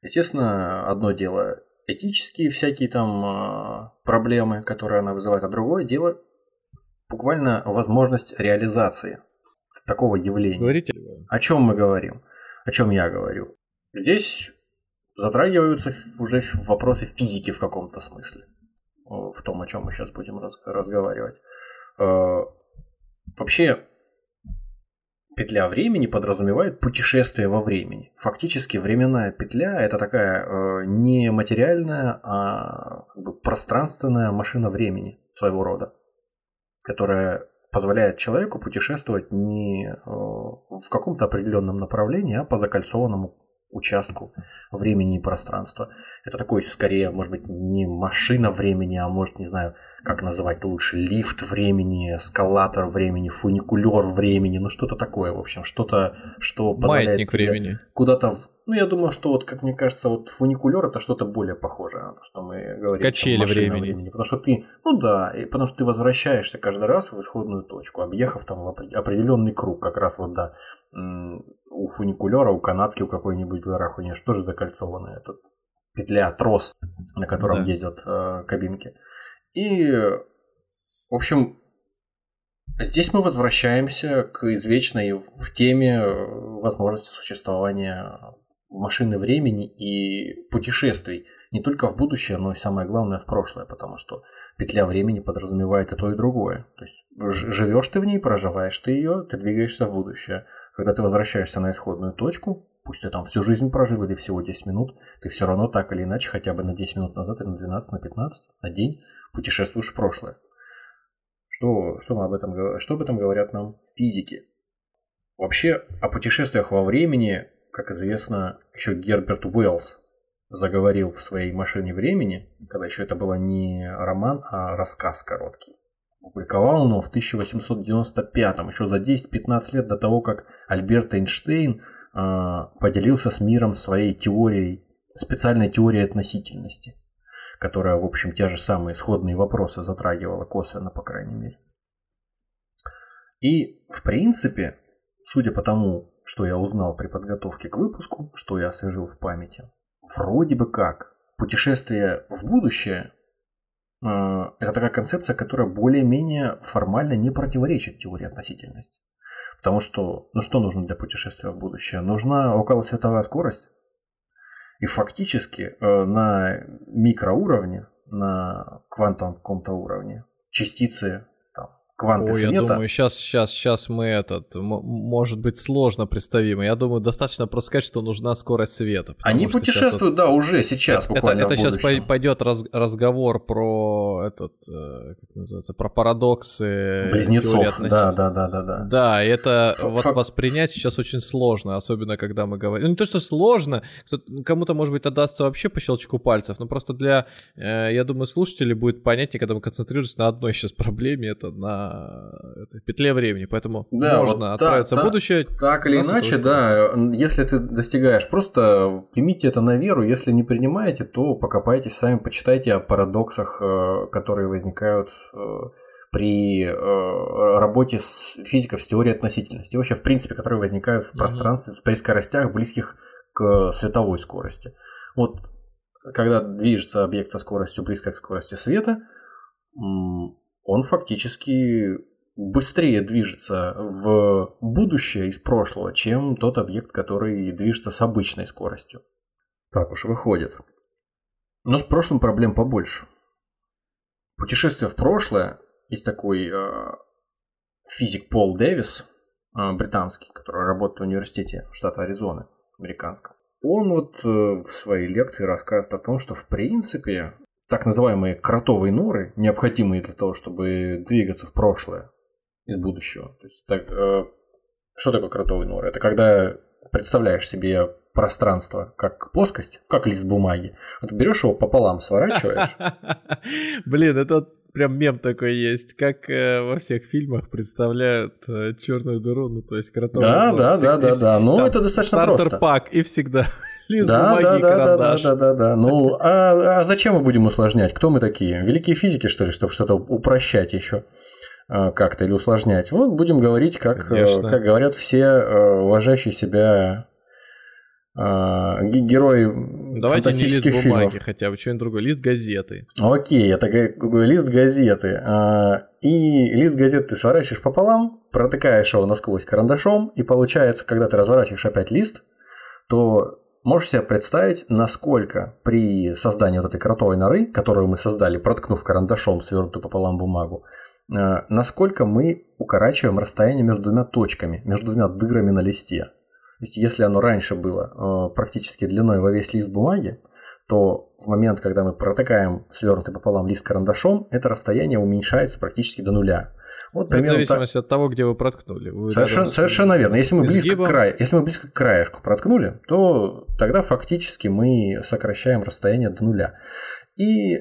естественно, одно дело этические всякие там э, проблемы, которые она вызывает, а другое дело буквально возможность реализации такого явления. Говорите. О чем мы говорим? О чем я говорю? Здесь затрагиваются уже вопросы физики в каком-то смысле в том, о чем мы сейчас будем раз, разговаривать. Э, вообще, петля времени подразумевает путешествие во времени. Фактически временная петля это такая э, не материальная, а как бы пространственная машина времени своего рода, которая позволяет человеку путешествовать не э, в каком-то определенном направлении, а по закольцованному участку времени и пространства. Это такой, скорее, может быть, не машина времени, а может, не знаю, как называть лучше, лифт времени, эскалатор времени, фуникулер времени, ну что-то такое, в общем, что-то, что позволяет Маятник времени. куда-то... В... Ну, я думаю, что вот, как мне кажется, вот фуникулер это что-то более похожее на то, что мы говорим. Качели времени. времени. Потому что ты, ну да, и потому что ты возвращаешься каждый раз в исходную точку, объехав там определенный круг, как раз вот, да, у фуникулера, у канатки у какой-нибудь в горах, у нее же закольцованная эта петля, трос, на котором да. ездят э, кабинки. И, в общем, здесь мы возвращаемся к извечной в теме э, возможности существования машины времени и путешествий не только в будущее, но и самое главное в прошлое, потому что петля времени подразумевает и то, и другое. То есть живешь ты в ней, проживаешь ты ее, ты двигаешься в будущее. Когда ты возвращаешься на исходную точку, пусть ты там всю жизнь прожил или всего 10 минут, ты все равно так или иначе хотя бы на 10 минут назад или на 12, на 15, на день путешествуешь в прошлое. Что, что, мы об этом, что об этом говорят нам физики? Вообще о путешествиях во времени, как известно, еще Герберт Уэллс заговорил в своей машине времени, когда еще это было не роман, а рассказ короткий. Опубликовал он в 1895, еще за 10-15 лет до того, как Альберт Эйнштейн э, поделился с миром своей теорией, специальной теорией относительности, которая, в общем, те же самые исходные вопросы затрагивала косвенно, по крайней мере. И, в принципе, судя по тому, что я узнал при подготовке к выпуску, что я освежил в памяти, вроде бы как путешествие в будущее Э, это такая концепция, которая более-менее формально не противоречит теории относительности. Потому что, ну что нужно для путешествия в будущее? Нужна околосветовая скорость. И фактически э, на микроуровне, на квантовом каком-то уровне, частицы кванты Ой, света. я думаю, сейчас, сейчас, сейчас мы этот, может быть сложно представимо. Я думаю, достаточно просто сказать, что нужна скорость света. Они путешествуют, вот... да, уже сейчас буквально Это, это сейчас пойдет раз, разговор про этот, э, как называется, про парадоксы. Близнецов, да, да, да, да, да. Да, это Ф- вот воспринять сейчас очень сложно, особенно когда мы говорим. Ну, не то, что сложно, кому-то, может быть, отдастся вообще по щелчку пальцев, но просто для, э, я думаю, слушателей будет понятнее, когда мы концентрируемся на одной сейчас проблеме, это на этой петле времени, поэтому да, можно вот отправиться так, в будущее. Так или иначе, да, если ты достигаешь, просто примите это на веру, если не принимаете, то покопайтесь сами, почитайте о парадоксах, э, которые возникают э, при э, работе с физиков с теорией относительности, вообще в принципе, которые возникают в пространстве при скоростях близких к световой скорости. Вот когда движется объект со скоростью близкой к скорости света, он фактически быстрее движется в будущее из прошлого, чем тот объект, который движется с обычной скоростью. Так уж выходит. Но с прошлым проблем побольше. Путешествие в прошлое есть такой э, физик Пол Дэвис, э, британский, который работает в университете штата Аризоны, американском. Он вот э, в своей лекции рассказывает о том, что в принципе так называемые кротовые норы, необходимые для того, чтобы двигаться в прошлое из будущего. То есть, так, э, что такое кротовые норы? Это когда представляешь себе пространство как плоскость, как лист бумаги. Вот берешь его пополам, сворачиваешь. Блин, это прям мем такой есть, как э, во всех фильмах представляют э, черную дыру, ну то есть кротовую Да, нору. да, да, да, да. Ну это достаточно просто. Стартер пак и всегда лист да, бумаги да, и да, карандаш. Да, да, да, да. Ну, а, а зачем мы будем усложнять? Кто мы такие? Великие физики, что ли, чтобы что-то упрощать еще как-то или усложнять? Вот будем говорить, как, как говорят все уважающие себя герои Давайте не лист фильмов. бумаги хотя бы, что-нибудь другое, лист газеты. Окей, это лист газеты. И лист газеты ты сворачиваешь пополам, протыкаешь его насквозь карандашом, и получается, когда ты разворачиваешь опять лист, то можешь себе представить, насколько при создании вот этой кротовой норы, которую мы создали, проткнув карандашом свернутую пополам бумагу, насколько мы укорачиваем расстояние между двумя точками, между двумя дырами на листе. То есть, если оно раньше было практически длиной во весь лист бумаги, то в момент, когда мы протыкаем свернутый пополам лист карандашом, это расстояние уменьшается практически до нуля. Вот в зависимости так... от того, где вы проткнули. Вы совершенно, совершенно верно. Если мы, близко к краю, если мы близко к краешку проткнули, то тогда фактически мы сокращаем расстояние до нуля. И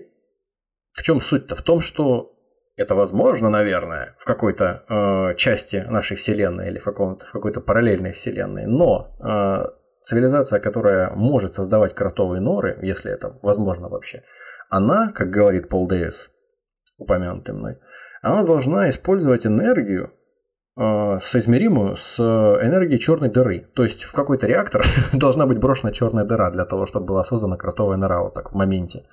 в чем суть-то? В том, что это возможно, наверное, в какой-то э, части нашей Вселенной или в, в какой-то параллельной Вселенной, но э, цивилизация, которая может создавать кротовые норы, если это возможно вообще, она, как говорит Пол Дэвис, упомянутый мной, она должна использовать энергию, э, соизмеримую с энергией черной дыры. То есть в какой-то реактор должна быть брошена черная дыра для того, чтобы была создана кротовая нора вот так в моменте.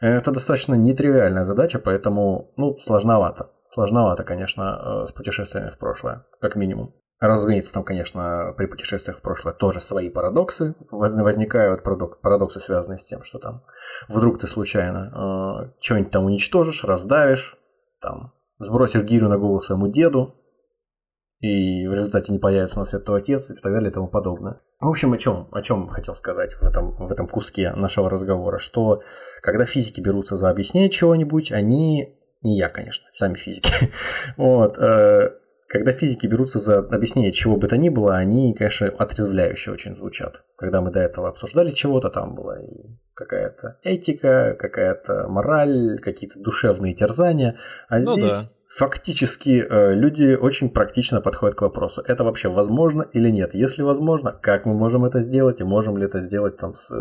Это достаточно нетривиальная задача, поэтому, ну, сложновато. Сложновато, конечно, с путешествиями в прошлое, как минимум. Разумеется, там, конечно, при путешествиях в прошлое тоже свои парадоксы возникают, парадоксы, связанные с тем, что там вдруг ты случайно э, что-нибудь там уничтожишь, раздавишь, там, сбросишь гирю на голову своему деду, и в результате не появится на свет твой отец и так далее и тому подобное. В общем, о чем, о чем хотел сказать в этом, в этом куске нашего разговора, что когда физики берутся за объяснение чего-нибудь, они, не я, конечно, сами физики, вот, э, когда физики берутся за объяснение чего бы то ни было, они, конечно, отрезвляюще очень звучат. Когда мы до этого обсуждали чего-то, там была и какая-то этика, какая-то мораль, какие-то душевные терзания, а ну здесь... да Фактически люди очень практично подходят к вопросу, это вообще возможно или нет. Если возможно, как мы можем это сделать и можем ли это сделать там с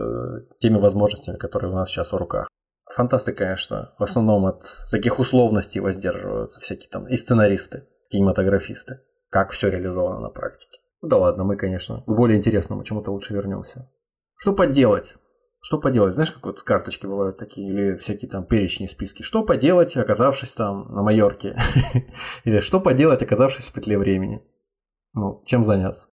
теми возможностями, которые у нас сейчас в руках. Фантасты, конечно, в основном от таких условностей воздерживаются всякие там и сценаристы, кинематографисты. Как все реализовано на практике. Ну да ладно, мы, конечно, к более интересному чему-то лучше вернемся. Что поделать? Что поделать? Знаешь, как вот карточки бывают такие, или всякие там перечни, списки. Что поделать, оказавшись там на Майорке? Или что поделать, оказавшись в петле времени? Ну, чем заняться?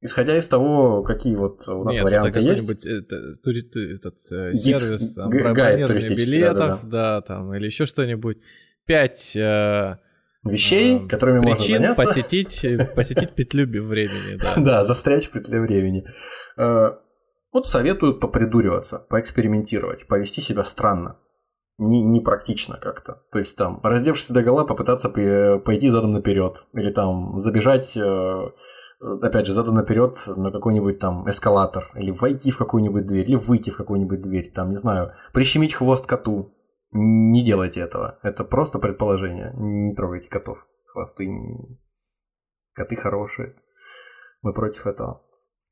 Исходя из того, какие вот у нас Нет, варианты это есть. Это, тури, этот э, сервис, там, гайд бронирование билетов, да, да, да, там, или еще что-нибудь. Пять э, вещей, а, которыми причин можно заняться. посетить, посетить петлю времени, да. Да, застрять в петле времени. Э, вот советуют попридуриваться, поэкспериментировать, повести себя странно. Не, не практично как-то. То есть там, раздевшись до гола, попытаться пойти задом наперед. Или там забежать, э, опять же, задом наперед на какой-нибудь там эскалатор. Или войти в какую-нибудь дверь, или выйти в какую-нибудь дверь. Там, не знаю, прищемить хвост коту. Не делайте этого. Это просто предположение. Не трогайте котов. Хвосты. Коты хорошие. Мы против этого.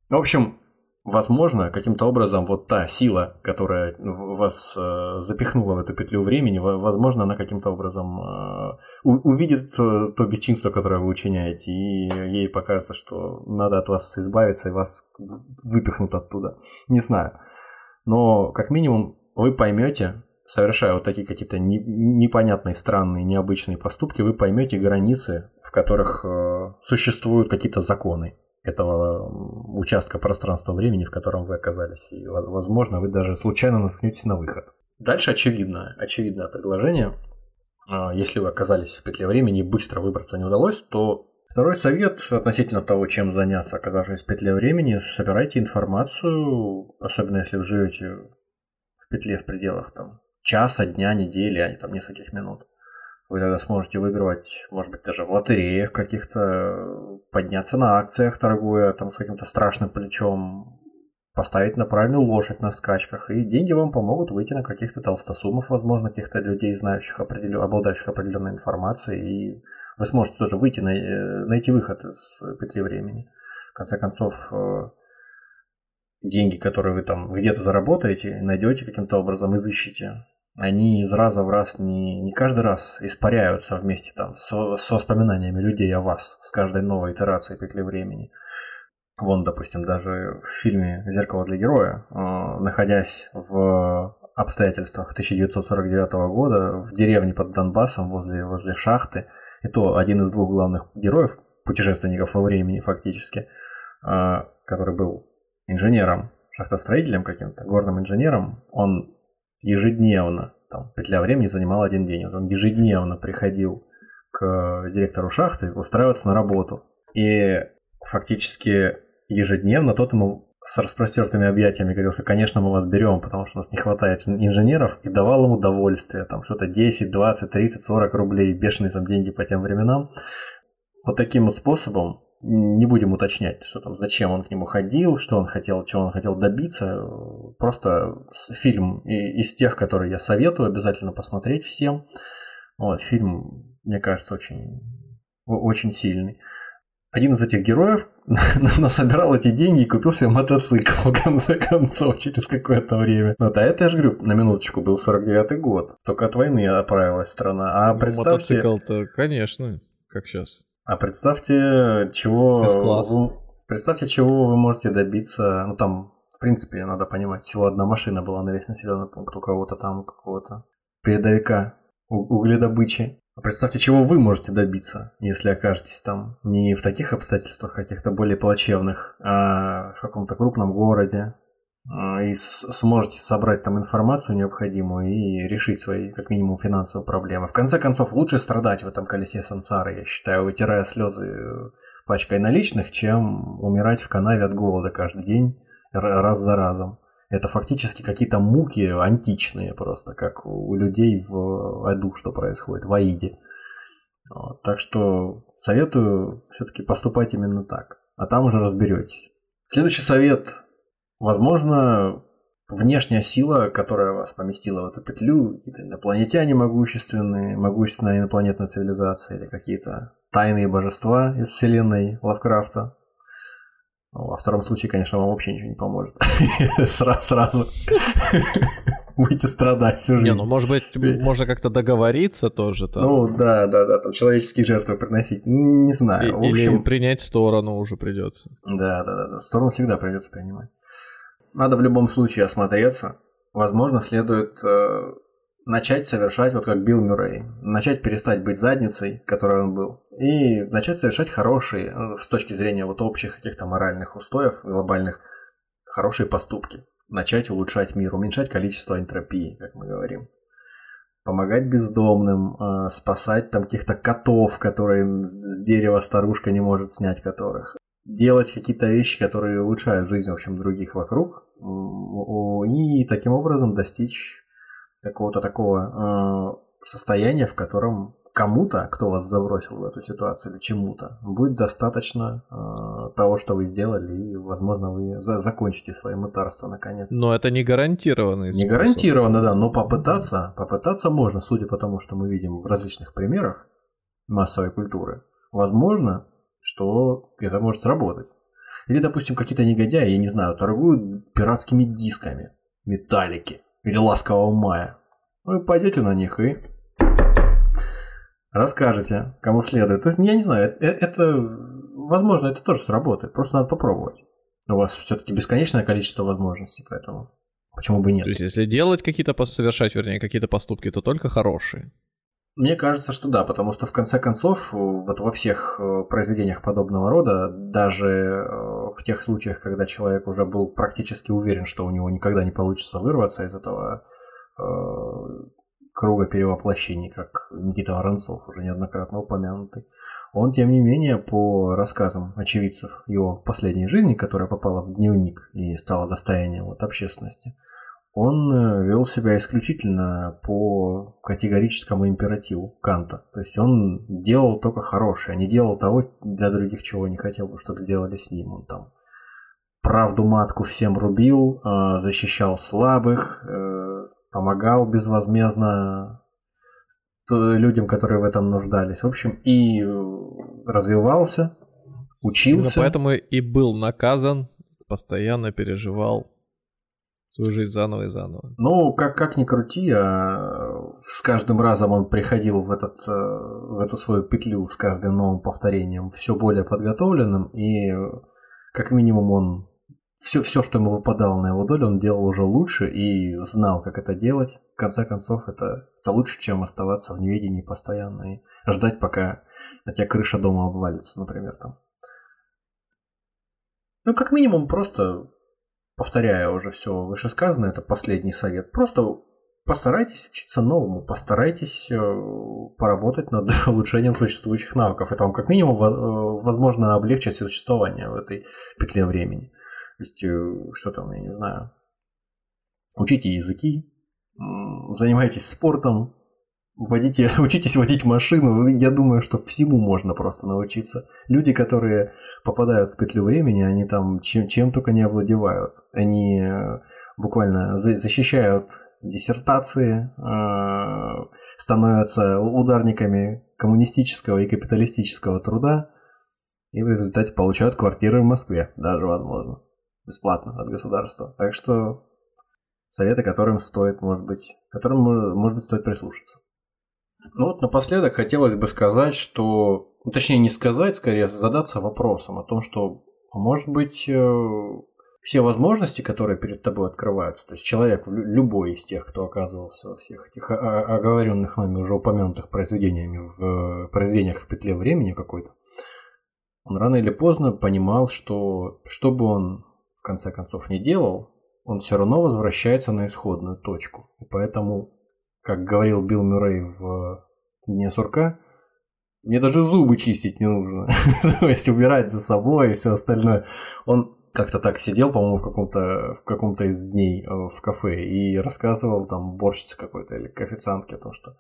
В общем, Возможно, каким-то образом вот та сила, которая вас э, запихнула в эту петлю времени, возможно, она каким-то образом э, увидит то, то бесчинство, которое вы учиняете, и ей покажется, что надо от вас избавиться, и вас выпихнут оттуда. Не знаю. Но, как минимум, вы поймете, совершая вот такие какие-то не, непонятные, странные, необычные поступки, вы поймете границы, в которых э, существуют какие-то законы этого участка пространства-времени, в котором вы оказались. И, возможно, вы даже случайно наткнетесь на выход. Дальше очевидное, очевидное предложение. А, если вы оказались в петле времени и быстро выбраться не удалось, то второй совет относительно того, чем заняться, оказавшись в петле времени, собирайте информацию, особенно если вы живете в петле в пределах там, часа, дня, недели, а не там нескольких минут. Вы тогда сможете выигрывать, может быть, даже в лотереях каких-то, подняться на акциях, торгуя там с каким-то страшным плечом, поставить на правильную лошадь на скачках, и деньги вам помогут выйти на каких-то толстосумов, возможно, каких-то людей, знающих определен... обладающих определенной информацией, и вы сможете тоже выйти, на... Э, найти выход из петли времени. В конце концов, э, деньги, которые вы там где-то заработаете, найдете каким-то образом, изыщите, они из раза в раз не, не каждый раз испаряются вместе там с, с воспоминаниями людей о вас, с каждой новой итерацией петли времени. Вон, допустим, даже в фильме «Зеркало для героя», э, находясь в обстоятельствах 1949 года в деревне под Донбассом возле, возле шахты, и то один из двух главных героев, путешественников во времени фактически, э, который был инженером, шахтостроителем каким-то, горным инженером, он ежедневно, там, петля времени занимала один день, вот он ежедневно приходил к директору шахты устраиваться на работу. И фактически ежедневно тот ему с распростертыми объятиями говорил, что, конечно, мы вас берем, потому что у нас не хватает инженеров, и давал ему удовольствие, там что-то 10, 20, 30, 40 рублей, бешеные там деньги по тем временам. Вот таким вот способом не будем уточнять, что там, зачем он к нему ходил, что он хотел, чего он хотел добиться. Просто фильм из тех, которые я советую обязательно посмотреть всем. Вот, фильм, мне кажется, очень, очень сильный. Один из этих героев насобирал эти деньги и купил себе мотоцикл, в конце концов, через какое-то время. Вот, а это, я же говорю, на минуточку, был 49-й год. Только от войны оправилась страна. А ну, представьте... Мотоцикл-то, конечно, как сейчас. А представьте, чего... Вы, представьте, чего вы можете добиться. Ну, там, в принципе, надо понимать, всего одна машина была на весь населенный пункт у кого-то там, у какого-то передовика угледобычи. А представьте, чего вы можете добиться, если окажетесь там не в таких обстоятельствах, каких-то более плачевных, а в каком-то крупном городе, а, и сможете собрать там информацию необходимую и решить свои, как минимум, финансовые проблемы. В конце концов, лучше страдать в этом колесе сансары, я считаю, вытирая слезы э, пачкой наличных, чем умирать в канаве от голода каждый день, раз за разом. Это фактически какие-то муки античные просто, как у людей в аду, что происходит, в Аиде. Вот, так что советую все-таки поступать именно так, а там уже разберетесь. Следующий совет Возможно, внешняя сила, которая вас поместила в эту петлю, какие-то инопланетяне могущественные, могущественная инопланетная цивилизация или какие-то тайные божества из вселенной Лавкрафта. Ну, во втором случае, конечно, вам вообще ничего не поможет. Сразу. сразу. Будете страдать всю жизнь. Не, ну может быть, можно как-то договориться тоже там. Ну да, да, да, там человеческие жертвы приносить. Не знаю. Или принять сторону уже придется. Да, да, да, сторону всегда придется принимать надо в любом случае осмотреться. Возможно, следует э, начать совершать, вот как Билл Мюррей, начать перестать быть задницей, которой он был, и начать совершать хорошие, э, с точки зрения вот общих каких-то моральных устоев глобальных, хорошие поступки. Начать улучшать мир, уменьшать количество энтропии, как мы говорим. помогать бездомным, э, спасать там каких-то котов, которые с дерева старушка не может снять которых, делать какие-то вещи, которые улучшают жизнь, в общем, других вокруг, и таким образом достичь какого-то такого э, состояния, в котором кому-то, кто вас забросил в эту ситуацию или чему-то, будет достаточно э, того, что вы сделали, и, возможно, вы за закончите свое мытарство наконец. Но это не гарантированный Не гарантированно, да, но попытаться, попытаться можно, судя по тому, что мы видим в различных примерах массовой культуры. Возможно, что это может сработать. Или, допустим, какие-то негодяи, я не знаю, торгуют пиратскими дисками, металлики или ласкового мая. Ну и пойдете на них и расскажете, кому следует. То есть, я не знаю, это, это возможно, это тоже сработает. Просто надо попробовать. У вас все-таки бесконечное количество возможностей, поэтому почему бы нет? То есть, если делать какие-то, совершать, вернее, какие-то поступки, то только хорошие. Мне кажется, что да, потому что в конце концов вот во всех э, произведениях подобного рода, даже э, в тех случаях, когда человек уже был практически уверен, что у него никогда не получится вырваться из этого э, круга перевоплощений, как Никита Воронцов, уже неоднократно упомянутый, он, тем не менее, по рассказам очевидцев его последней жизни, которая попала в дневник и стала достоянием вот общественности, он э, вел себя исключительно по категорическому императиву Канта. То есть он делал только хорошее, а не делал того для других, чего не хотел бы, чтобы сделали с ним. Он там правду матку всем рубил, э, защищал слабых, э, помогал безвозмездно людям, которые в этом нуждались. В общем, и развивался, учился. Именно поэтому и был наказан, постоянно переживал свою жизнь заново и заново. Ну, как, как ни крути, а с каждым разом он приходил в, этот, э, в эту свою петлю с каждым новым повторением все более подготовленным, и как минимум он все, все, что ему выпадало на его долю, он делал уже лучше и знал, как это делать. В конце концов, это, это лучше, чем оставаться в неведении постоянно и ждать, пока на тебя крыша дома обвалится, например, там. Ну, как минимум, просто повторяя уже все вышесказанное, это последний совет. Просто постарайтесь учиться новому, постарайтесь э, поработать над улучшением существующих навыков. Это вам как минимум э, возможно облегчить существование в этой петле времени. То есть, э, что там, я не знаю, учите языки, занимайтесь спортом, водите, учитесь водить машину, я думаю, что всему можно просто научиться. Люди, которые попадают в петлю времени, они там чем, чем только не овладевают. Они э, буквально защищают диссертации, э, становятся ударниками коммунистического и капиталистического труда и в результате получают квартиры в Москве, даже возможно, бесплатно от государства. Так что советы, которым стоит, может быть, которым, может быть, стоит прислушаться. Ну вот напоследок хотелось бы сказать, что, ну, точнее не сказать, скорее задаться вопросом о том, что, может быть, э, все возможности, которые перед тобой открываются, то есть человек, любой из тех, кто оказывался во всех этих оговоренных нами уже упомянутых произведениями, в произведениях в петле времени какой-то, он рано или поздно понимал, что что бы он в конце концов не делал, он все равно возвращается на исходную точку. И поэтому как говорил Билл Мюррей в Дне сурка, мне даже зубы чистить не нужно. То есть убирать за собой и все остальное. Он как-то так сидел, по-моему, в каком-то в каком-то из дней э, в кафе и рассказывал там борщице какой-то или к официантке о том, что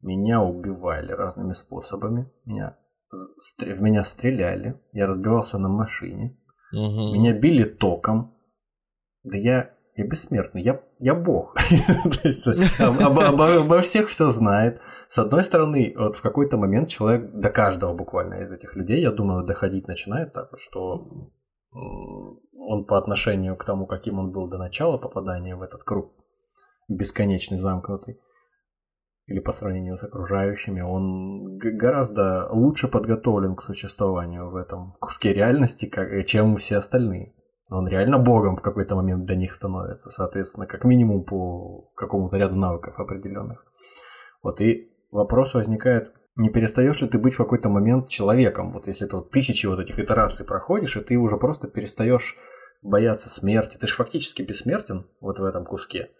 меня убивали разными способами, меня в меня стреляли, я разбивался на машине, угу. меня били током, да я я бессмертный, я, я бог. Обо, обо, обо всех все знает. С одной стороны, вот в какой-то момент человек до каждого буквально из этих людей, я думаю, доходить начинает так что он по отношению к тому, каким он был до начала попадания в этот круг бесконечный, замкнутый, или по сравнению с окружающими, он гораздо лучше подготовлен к существованию в этом куске реальности, чем все остальные. Он реально богом в какой-то момент для них становится, соответственно, как минимум по какому-то ряду навыков определенных. Вот и вопрос возникает, не перестаешь ли ты быть в какой-то момент человеком? Вот если ты вот тысячи вот этих итераций проходишь, и ты уже просто перестаешь бояться смерти. Ты же фактически бессмертен вот в этом куске.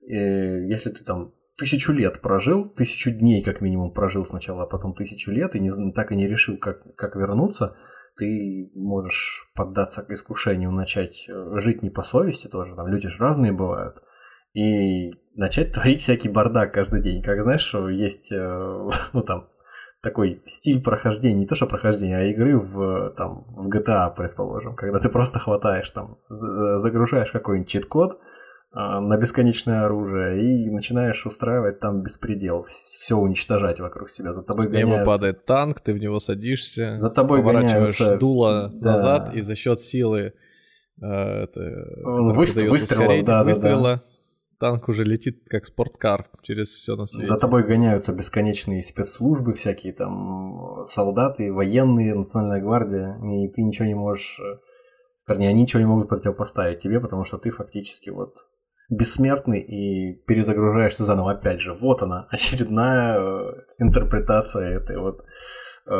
И если ты там тысячу лет прожил, тысячу дней как минимум прожил сначала, а потом тысячу лет, и не, так и не решил, как, как вернуться, ты можешь поддаться искушению, начать э, жить не по совести тоже, там люди же разные бывают, и начать творить всякий бардак каждый день. Как знаешь, что есть, э, ну там, такой стиль прохождения, не то что прохождения, а игры в, там, в GTA, предположим, когда ты просто хватаешь там, загружаешь какой-нибудь чит-код, на бесконечное оружие и начинаешь устраивать там беспредел, все уничтожать вокруг себя. За тобой С неба гоняются... падает танк, ты в него садишься, за тобой поворачиваешь гоняются... дуло да. назад и за счет силы э, это, Вы... выстрелов, да, выстрела, да, да. танк уже летит как спорткар через все на свете. За тобой гоняются бесконечные спецслужбы всякие, там солдаты, военные, национальная гвардия, и ты ничего не можешь... Э, вернее, они ничего не могут противопоставить тебе, потому что ты фактически вот бессмертный и перезагружаешься заново. Опять же, вот она, очередная э, интерпретация этой вот э,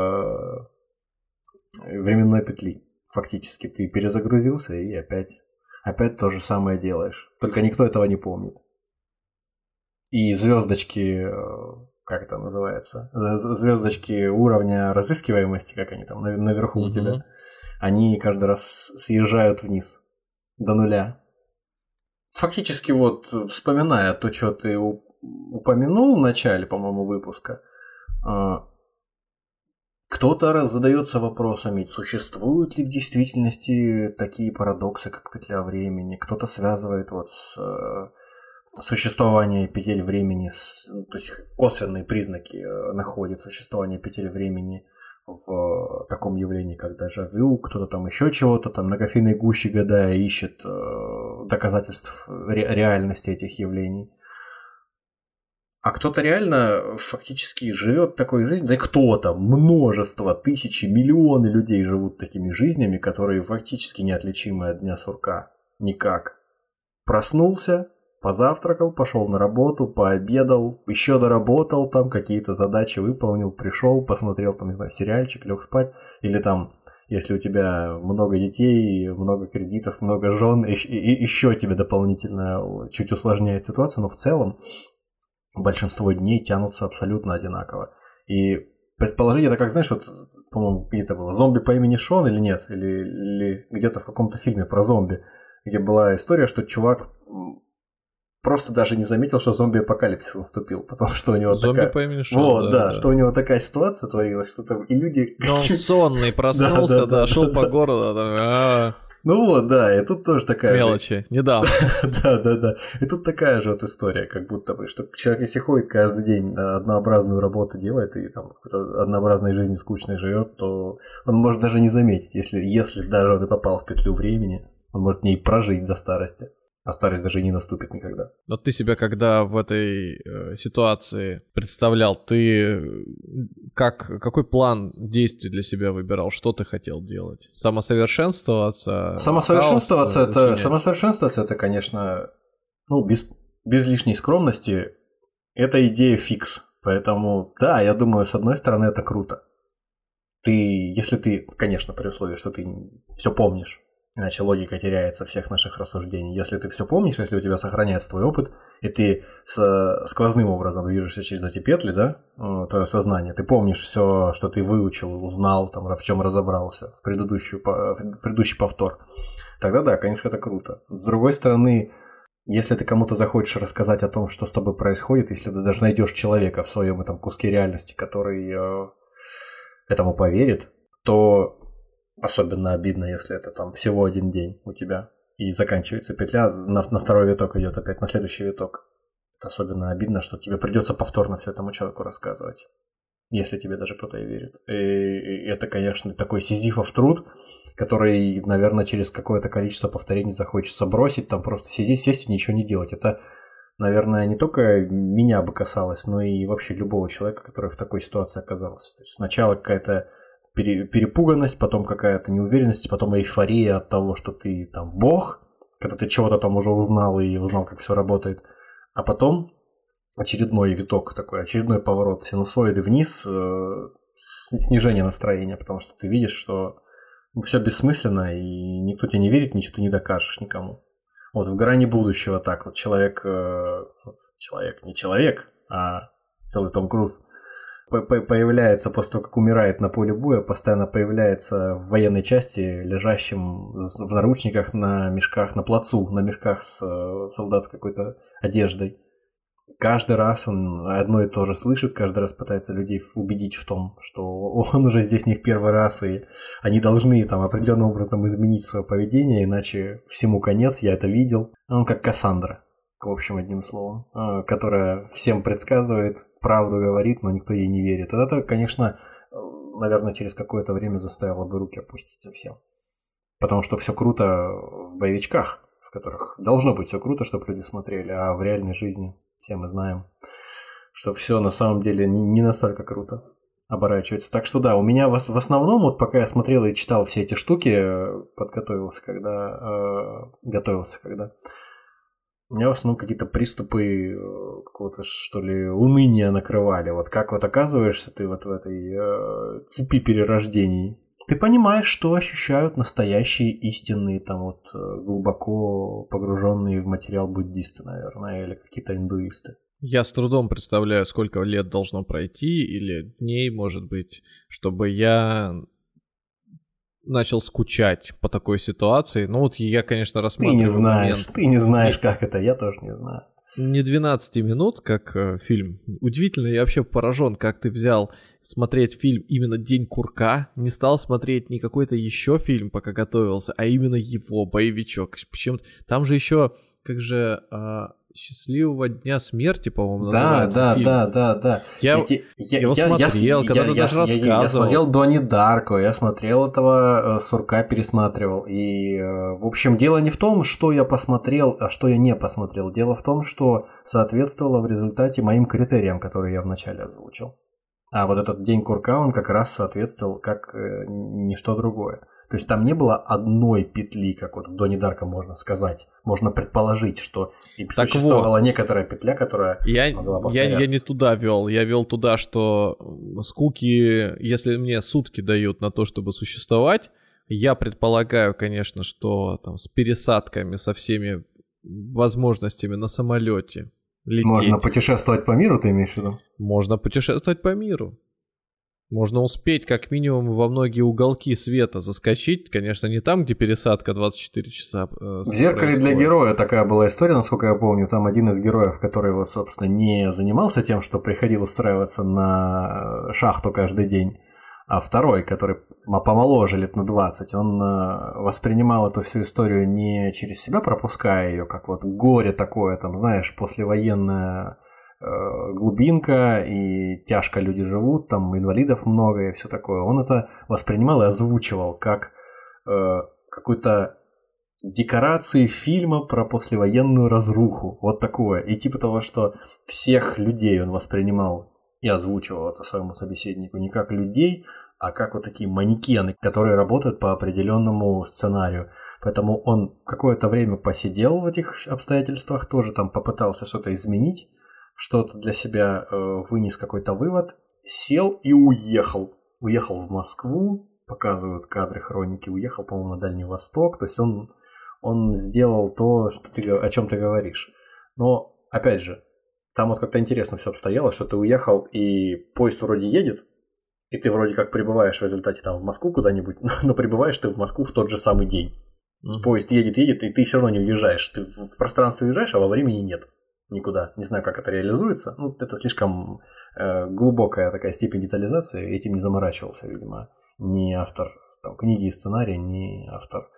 временной петли. Фактически ты перезагрузился и опять, опять то же самое делаешь. Только никто этого не помнит. И звездочки, э, как это называется, звездочки уровня разыскиваемости, как они там наверху mm-hmm. у тебя, они каждый раз съезжают вниз до нуля фактически вот вспоминая то, что ты упомянул в начале, по-моему, выпуска, а, кто-то задается вопросами, существуют ли в действительности такие парадоксы, как петля времени. Кто-то связывает вот с э, существование петель времени, то есть косвенные признаки э, находит существование петель времени в таком явлении, как дежавю, кто-то там еще чего-то, там кофейной гуще гадая ищет э, доказательств ре- реальности этих явлений. А кто-то реально фактически живет такой жизнью, да и кто-то, множество, тысячи, миллионы людей живут такими жизнями, которые фактически неотличимы от дня сурка. Никак. Проснулся, Позавтракал, пошел на работу, пообедал, еще доработал, там какие-то задачи выполнил, пришел, посмотрел там, не знаю, сериальчик, лег спать. Или там, если у тебя много детей, много кредитов, много жен, и, и, еще тебе дополнительно чуть усложняет ситуацию, но в целом большинство дней тянутся абсолютно одинаково. И предположить это как, знаешь, вот, по-моему, где-то было, зомби по имени Шон или нет, или, или где-то в каком-то фильме про зомби, где была история, что чувак просто даже не заметил, что зомби-апокалипсис наступил, потому что у него зомби такая... по имени Шон, Вот, да, да, что у него такая ситуация творилась, что там и люди... Но он сонный проснулся, да, шел по городу, а. ну вот, да, и тут тоже такая Мелочи, недавно. да, да, да. И тут такая же вот история, как будто бы, что человек, если ходит каждый день однообразную работу делает и там однообразной жизнью скучной живет, то он может даже не заметить, если, если даже он и попал в петлю времени, он может в ней прожить до старости а старость даже не наступит никогда. Но ты себя когда в этой э, ситуации представлял, ты э, как, какой план действий для себя выбирал? Что ты хотел делать? Самосовершенствоваться? Самосовершенствоваться это, самосовершенствоваться это, конечно, ну, без, без лишней скромности, это идея фикс. Поэтому, да, я думаю, с одной стороны, это круто. Ты, если ты, конечно, при условии, что ты все помнишь, Иначе логика теряется всех наших рассуждений. Если ты все помнишь, если у тебя сохраняется твой опыт, и ты с сквозным образом движешься через эти петли, да, э, твое сознание, ты помнишь все, что ты выучил, узнал, там, в чем разобрался в, предыдущую, в предыдущий повтор, тогда да, конечно, это круто. С другой стороны, если ты кому-то захочешь рассказать о том, что с тобой происходит, если ты даже найдешь человека в своем этом куске реальности, который э, этому поверит, то Особенно обидно, если это там всего один день у тебя. И заканчивается петля, на, на второй виток идет опять, на следующий виток. Это особенно обидно, что тебе придется повторно все этому человеку рассказывать. Если тебе даже кто-то и верит. И, и это, конечно, такой сизифов труд, который, наверное, через какое-то количество повторений захочется бросить, там просто сидеть, сесть и ничего не делать. Это, наверное, не только меня бы касалось, но и вообще любого человека, который в такой ситуации оказался. То есть сначала какая-то перепуганность, потом какая-то неуверенность, потом эйфория от того, что ты там бог, когда ты чего-то там уже узнал и узнал, как все работает, а потом очередной виток такой, очередной поворот синусоиды вниз, э, снижение настроения, потому что ты видишь, что ну, все бессмысленно, и никто тебе не верит, ничего ты не докажешь никому. Вот в грани будущего так вот человек, э, человек, не человек, а целый Том Круз появляется после того, как умирает на поле боя, постоянно появляется в военной части, лежащим в наручниках на мешках на плацу, на мешках с э, солдатской какой-то одеждой. Каждый раз он одно и то же слышит, каждый раз пытается людей убедить в том, что он уже здесь не в первый раз, и они должны там определенным образом изменить свое поведение, иначе всему конец, я это видел. Он как Кассандра в общем, одним словом, а, которая всем предсказывает, правду говорит, но никто ей не верит. Вот это, конечно, наверное, через какое-то время заставило бы руки опуститься всем. Потому что все круто в боевичках, в которых должно быть все круто, чтобы люди смотрели, а в реальной жизни все мы знаем, что все на самом деле не, настолько круто оборачивается. Так что да, у меня в, в основном, вот пока я смотрел и читал все эти штуки, э, подготовился, когда э, готовился, когда меня в основном какие-то приступы э, какого-то, что ли, уныния накрывали. Вот как вот оказываешься ты вот в этой э, цепи перерождений. Ты понимаешь, что ощущают настоящие истинные, там вот э, глубоко погруженные в материал буддисты, наверное, или какие-то индуисты. Я с трудом представляю, сколько лет должно пройти, или дней, может быть, чтобы я начал скучать по такой ситуации. Ну вот я, конечно, рассматриваю Ты не знаешь, момент. ты не знаешь, как это, я тоже не знаю. Не 12 минут, как э, фильм. Удивительно, я вообще поражен, как ты взял смотреть фильм именно «День курка», не стал смотреть не какой-то еще фильм, пока готовился, а именно его, боевичок. Почему-то там же еще, как же, э, счастливого дня смерти, по-моему, да, да, фильм. Да, да, да, Я, я, я его я, смотрел, я, когда я, ты даже я, рассказывал. Я, смотрел Донни Дарко, я смотрел этого э, Сурка, пересматривал. И, э, в общем, дело не в том, что я посмотрел, а что я не посмотрел. Дело в том, что соответствовало в результате моим критериям, которые я вначале озвучил. А вот этот день курка, он как раз соответствовал как э, ничто другое. То есть там не было одной петли, как вот в Доне Дарка можно сказать. Можно предположить, что и так существовала вот. некоторая петля, которая я, могла повторяться. Я, я не туда вел. Я вел туда, что скуки, если мне сутки дают на то, чтобы существовать, я предполагаю, конечно, что там с пересадками, со всеми возможностями на самолете лететь. Можно путешествовать по миру, ты имеешь в виду? Можно путешествовать по миру. Можно успеть как минимум во многие уголки света заскочить. Конечно, не там, где пересадка 24 часа. Э, в «Зеркале для героя» такая была история, насколько я помню. Там один из героев, который, вот, собственно, не занимался тем, что приходил устраиваться на шахту каждый день, а второй, который помоложе лет на 20, он э, воспринимал эту всю историю не через себя, пропуская ее, как вот горе такое, там, знаешь, послевоенное глубинка, и тяжко люди живут, там инвалидов много и все такое. Он это воспринимал и озвучивал как э, какую-то декорации фильма про послевоенную разруху. Вот такое. И типа того, что всех людей он воспринимал и озвучивал это своему собеседнику не как людей, а как вот такие манекены, которые работают по определенному сценарию. Поэтому он какое-то время посидел в этих обстоятельствах, тоже там попытался что-то изменить, что-то для себя э, вынес какой-то вывод, сел и уехал. Уехал в Москву, показывают кадры хроники, уехал, по-моему, на Дальний Восток. То есть он, он сделал то, что ты, о чем ты говоришь. Но, опять же, там вот как-то интересно все обстояло, что ты уехал, и поезд вроде едет, и ты вроде как прибываешь в результате там в Москву куда-нибудь, но прибываешь ты в Москву в тот же самый день. Mm-hmm. Поезд едет, едет, и ты все равно не уезжаешь. Ты в пространстве уезжаешь, а во времени нет никуда. Не знаю, как это реализуется. Ну, это слишком э, глубокая такая степень детализации. Этим не заморачивался, видимо, ни автор там, книги и сценария, ни автор,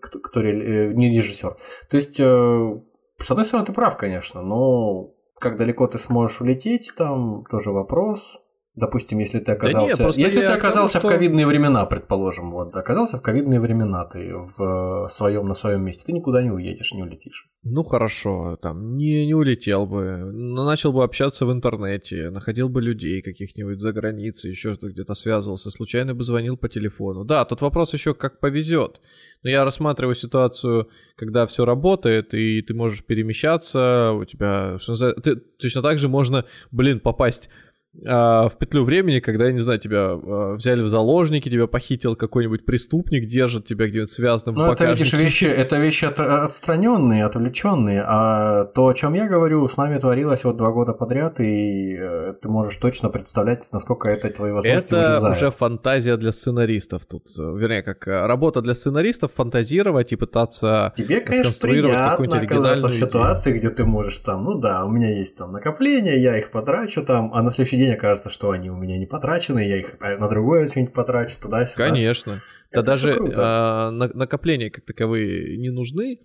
кто, кто э, не режиссер. То есть, э, с одной стороны, ты прав, конечно, но как далеко ты сможешь улететь, там тоже вопрос. Допустим, если ты оказался, да нет, если ты оказался том, в ковидные времена, предположим, вот, оказался в ковидные времена, ты в своем на своем месте, ты никуда не уедешь, не улетишь. Ну хорошо, там не не улетел бы, но начал бы общаться в интернете, находил бы людей каких-нибудь за границей, еще что где-то связывался, случайно бы звонил по телефону. Да, тут вопрос еще как повезет. Но я рассматриваю ситуацию, когда все работает и ты можешь перемещаться, у тебя ты, точно так же можно, блин, попасть в петлю времени, когда, я не знаю, тебя а, взяли в заложники, тебя похитил какой-нибудь преступник, держит тебя где-нибудь связанным Ну, это, видишь, вещи, это вещи от, отстраненные, отвлеченные, а то, о чем я говорю, с нами творилось вот два года подряд, и э, ты можешь точно представлять, насколько это твои возможности Это вырезает. уже фантазия для сценаристов тут, вернее, как э, работа для сценаристов, фантазировать и пытаться Тебе, конечно, сконструировать какую-нибудь оригинальную в ситуации, где ты можешь там, ну да, у меня есть там накопления, я их потрачу там, а на следующий день окажется, что они у меня не потрачены, я их на другое что-нибудь потрачу туда-сюда. Конечно. Это да даже а, накопления как таковые не нужны.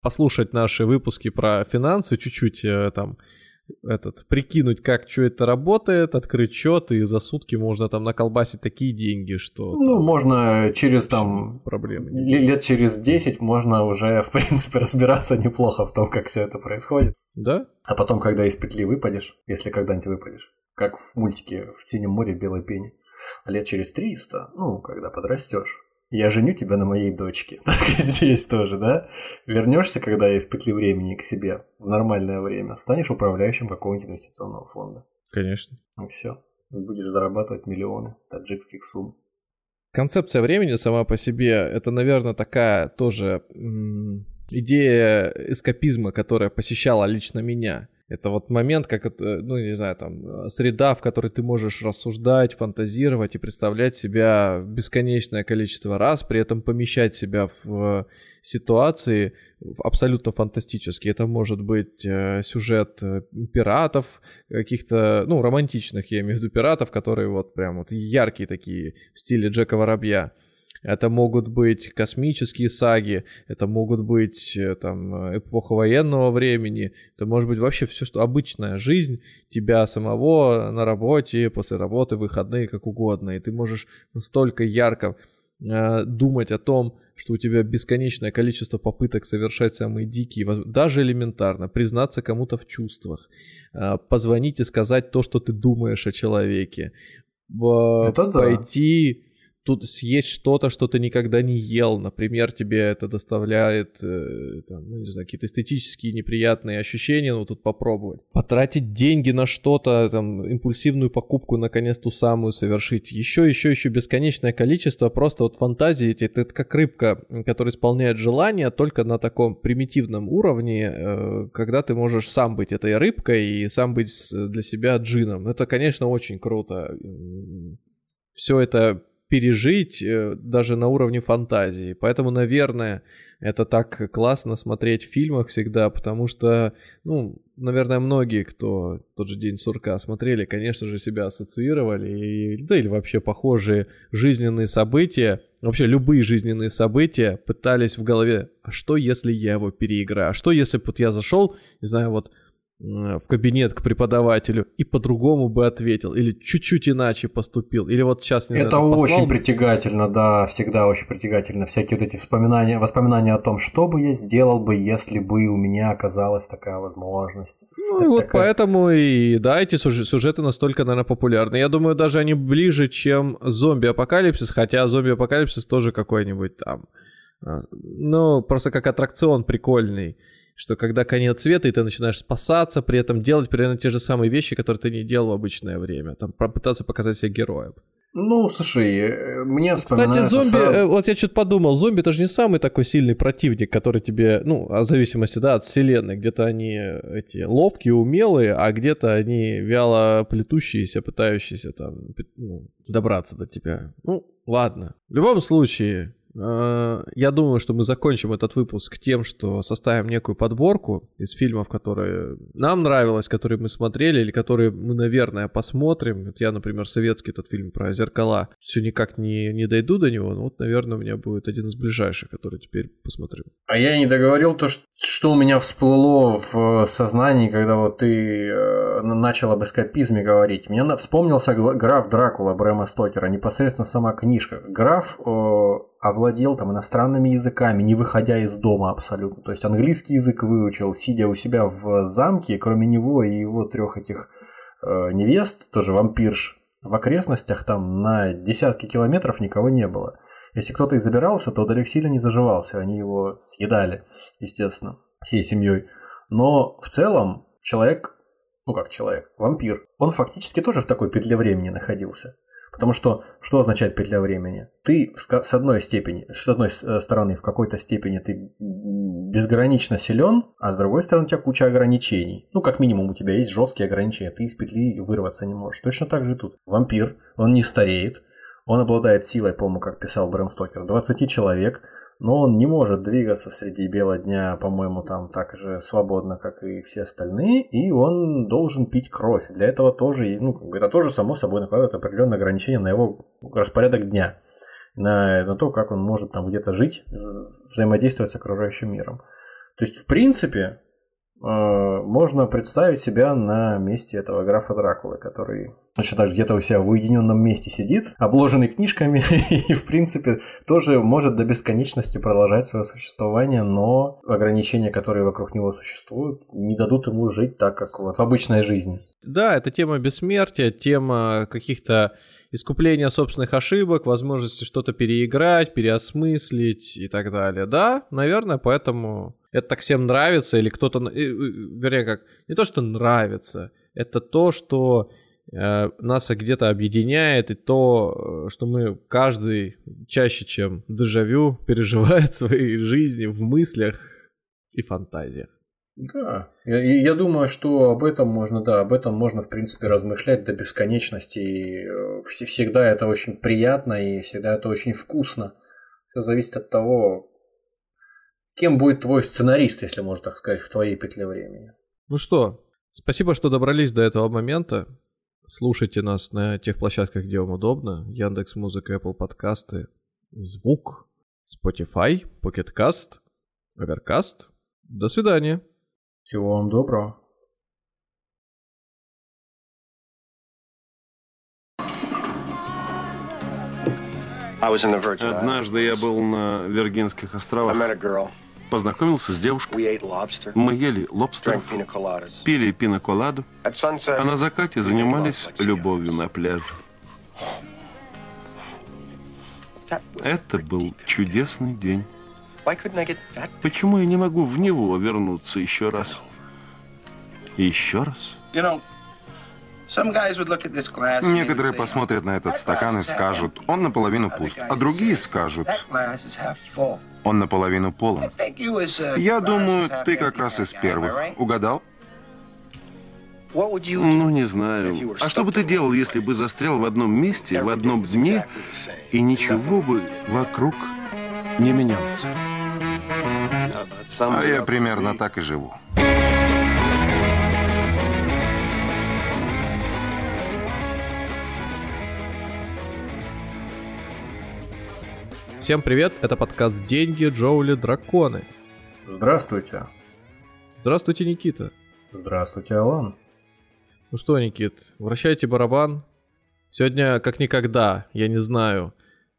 Послушать наши выпуски про финансы, чуть-чуть э, там этот, прикинуть, как что это работает, открыть счет, и за сутки можно там наколбасить такие деньги, что... Ну, там, можно через там... Проблемы. Лет через 10 можно уже, в принципе, разбираться неплохо в том, как все это происходит. Да? А потом, когда из петли выпадешь, если когда-нибудь выпадешь, как в мультике «В синем море белой пени», лет через 300, ну, когда подрастешь, я женю тебя на моей дочке. Так и здесь тоже, да? Вернешься, когда из петли времени к себе в нормальное время, станешь управляющим какого-нибудь инвестиционного фонда. Конечно. И все. Будешь зарабатывать миллионы таджикских сумм. Концепция времени сама по себе, это, наверное, такая тоже идея эскапизма, которая посещала лично меня. Это вот момент, как, это, ну, не знаю, там, среда, в которой ты можешь рассуждать, фантазировать и представлять себя бесконечное количество раз, при этом помещать себя в ситуации абсолютно фантастические. Это может быть э, сюжет э, пиратов, каких-то, ну, романтичных, я имею в виду пиратов, которые вот прям вот яркие такие в стиле Джека Воробья. Это могут быть космические саги, это могут быть э, там эпоха военного времени, это может быть вообще все, что обычная жизнь тебя самого на работе, после работы, выходные, как угодно. И ты можешь настолько ярко э, думать о том, что у тебя бесконечное количество попыток совершать самые дикие, даже элементарно, признаться кому-то в чувствах, э, позвонить и сказать то, что ты думаешь о человеке, Это пойти тут съесть что-то, что ты никогда не ел, например, тебе это доставляет, э, там, ну, не знаю, какие-то эстетические неприятные ощущения, ну, тут попробовать. Потратить деньги на что-то, там, импульсивную покупку, наконец, ту самую совершить. Еще, еще, еще бесконечное количество просто вот фантазии, это, это как рыбка, которая исполняет желания только на таком примитивном уровне, э, когда ты можешь сам быть этой рыбкой и сам быть для себя джином. Это, конечно, очень круто. Все это пережить э, даже на уровне фантазии. Поэтому, наверное, это так классно смотреть в фильмах всегда, потому что, ну, наверное, многие, кто тот же День сурка смотрели, конечно же, себя ассоциировали, и, да или вообще похожие жизненные события, вообще любые жизненные события пытались в голове, а что если я его переиграю, а что если вот я зашел, не знаю, вот в кабинет к преподавателю и по-другому бы ответил, или чуть-чуть иначе поступил, или вот сейчас не Это знаю, очень притягательно, да, всегда очень притягательно. Всякие вот эти воспоминания, воспоминания о том, что бы я сделал бы, если бы у меня оказалась такая возможность. Ну Это и вот такая... поэтому и да, эти сюжеты настолько, наверное, популярны. Я думаю, даже они ближе, чем зомби-апокалипсис, хотя зомби-апокалипсис тоже какой-нибудь там. А, ну, просто как аттракцион прикольный что когда конец света, и ты начинаешь спасаться, при этом делать примерно те же самые вещи, которые ты не делал в обычное время. Там попытаться показать себя героем. Ну, слушай, э, мне Кстати, зомби, сразу... Э, вот я что-то подумал, зомби это же не самый такой сильный противник, который тебе, ну, в зависимости, да, от вселенной, где-то они эти ловкие, умелые, а где-то они вяло плетущиеся, пытающиеся там ну, добраться до тебя. Ну, ладно. В любом случае, Э, я думаю, что мы закончим этот выпуск тем, что составим некую подборку из фильмов, которые нам нравилось, которые мы смотрели или которые мы, наверное, посмотрим. Вот я, например, советский этот фильм про зеркала все никак не, не дойду до него, но вот, наверное, у меня будет один из ближайших, который теперь посмотрю. А я не договорил то, что у меня всплыло в сознании, когда вот ты э, начал об эскапизме говорить. Мне вспомнился граф Дракула Брэма Стокера, непосредственно сама книжка. Граф овладел там иностранными языками, не выходя из дома абсолютно. То есть английский язык выучил, сидя у себя в замке, кроме него и его трех этих э, невест, тоже вампирш, в окрестностях там на десятки километров никого не было. Если кто-то и забирался, то Далек сильно не заживался, они его съедали, естественно, всей семьей. Но в целом человек ну как человек, вампир, он фактически тоже в такой петле времени находился. Потому что что означает петля времени? Ты с одной степени, с одной э, стороны, в какой-то степени ты безгранично силен, а с другой стороны у тебя куча ограничений. Ну, как минимум, у тебя есть жесткие ограничения, ты из петли вырваться не можешь. Точно так же тут. Вампир, он не стареет, он обладает силой, по-моему, как писал Брэм Стокер, 20 человек, но он не может двигаться среди бела дня, по-моему, там так же свободно, как и все остальные, и он должен пить кровь. Для этого тоже, ну, это тоже само собой накладывает определенные ограничения на его распорядок дня, на, на то, как он может там где-то жить, взаимодействовать с окружающим миром. То есть, в принципе, можно представить себя на месте этого графа Дракулы, который точно так где-то у себя в уединенном месте сидит, обложенный книжками, и, в принципе, тоже может до бесконечности продолжать свое существование, но ограничения, которые вокруг него существуют, не дадут ему жить так, как вот в обычной жизни. Да, это тема бессмертия, тема каких-то искупления собственных ошибок, возможности что-то переиграть, переосмыслить и так далее. Да, наверное, поэтому это так всем нравится, или кто-то, вернее, как, не то, что нравится, это то, что Э, нас где-то объединяет, и то, э, что мы каждый чаще, чем дежавю, переживает своей жизни в мыслях и фантазиях. Да, я, я думаю, что об этом можно, да, об этом можно, в принципе, размышлять до бесконечности. И э, всегда это очень приятно и всегда это очень вкусно. Все зависит от того, кем будет твой сценарист, если можно так сказать, в твоей петле времени. Ну что, спасибо, что добрались до этого момента. Слушайте нас на тех площадках, где вам удобно. Яндекс Музыка, Apple подкасты, Звук, Spotify, Pocket Cast, Overcast. До свидания. Всего вам доброго. Однажды я был на Виргинских островах познакомился с девушкой. Мы ели лобстеров, пили пиноколаду, а на закате занимались любовью на пляже. Это был чудесный день. Почему я не могу в него вернуться еще раз? еще раз? Некоторые посмотрят на этот стакан и скажут, он наполовину пуст, а другие скажут, он наполовину полон. Я думаю, ты как раз из первых. Угадал? Ну, не знаю. А что бы ты делал, если бы застрял в одном месте, в одном дне, и ничего бы вокруг не менялось? А я примерно так и живу. Всем привет, это подкаст «Деньги, Джоули, Драконы». Здравствуйте. Здравствуйте, Никита. Здравствуйте, Алан. Ну что, Никит, вращайте барабан. Сегодня, как никогда, я не знаю,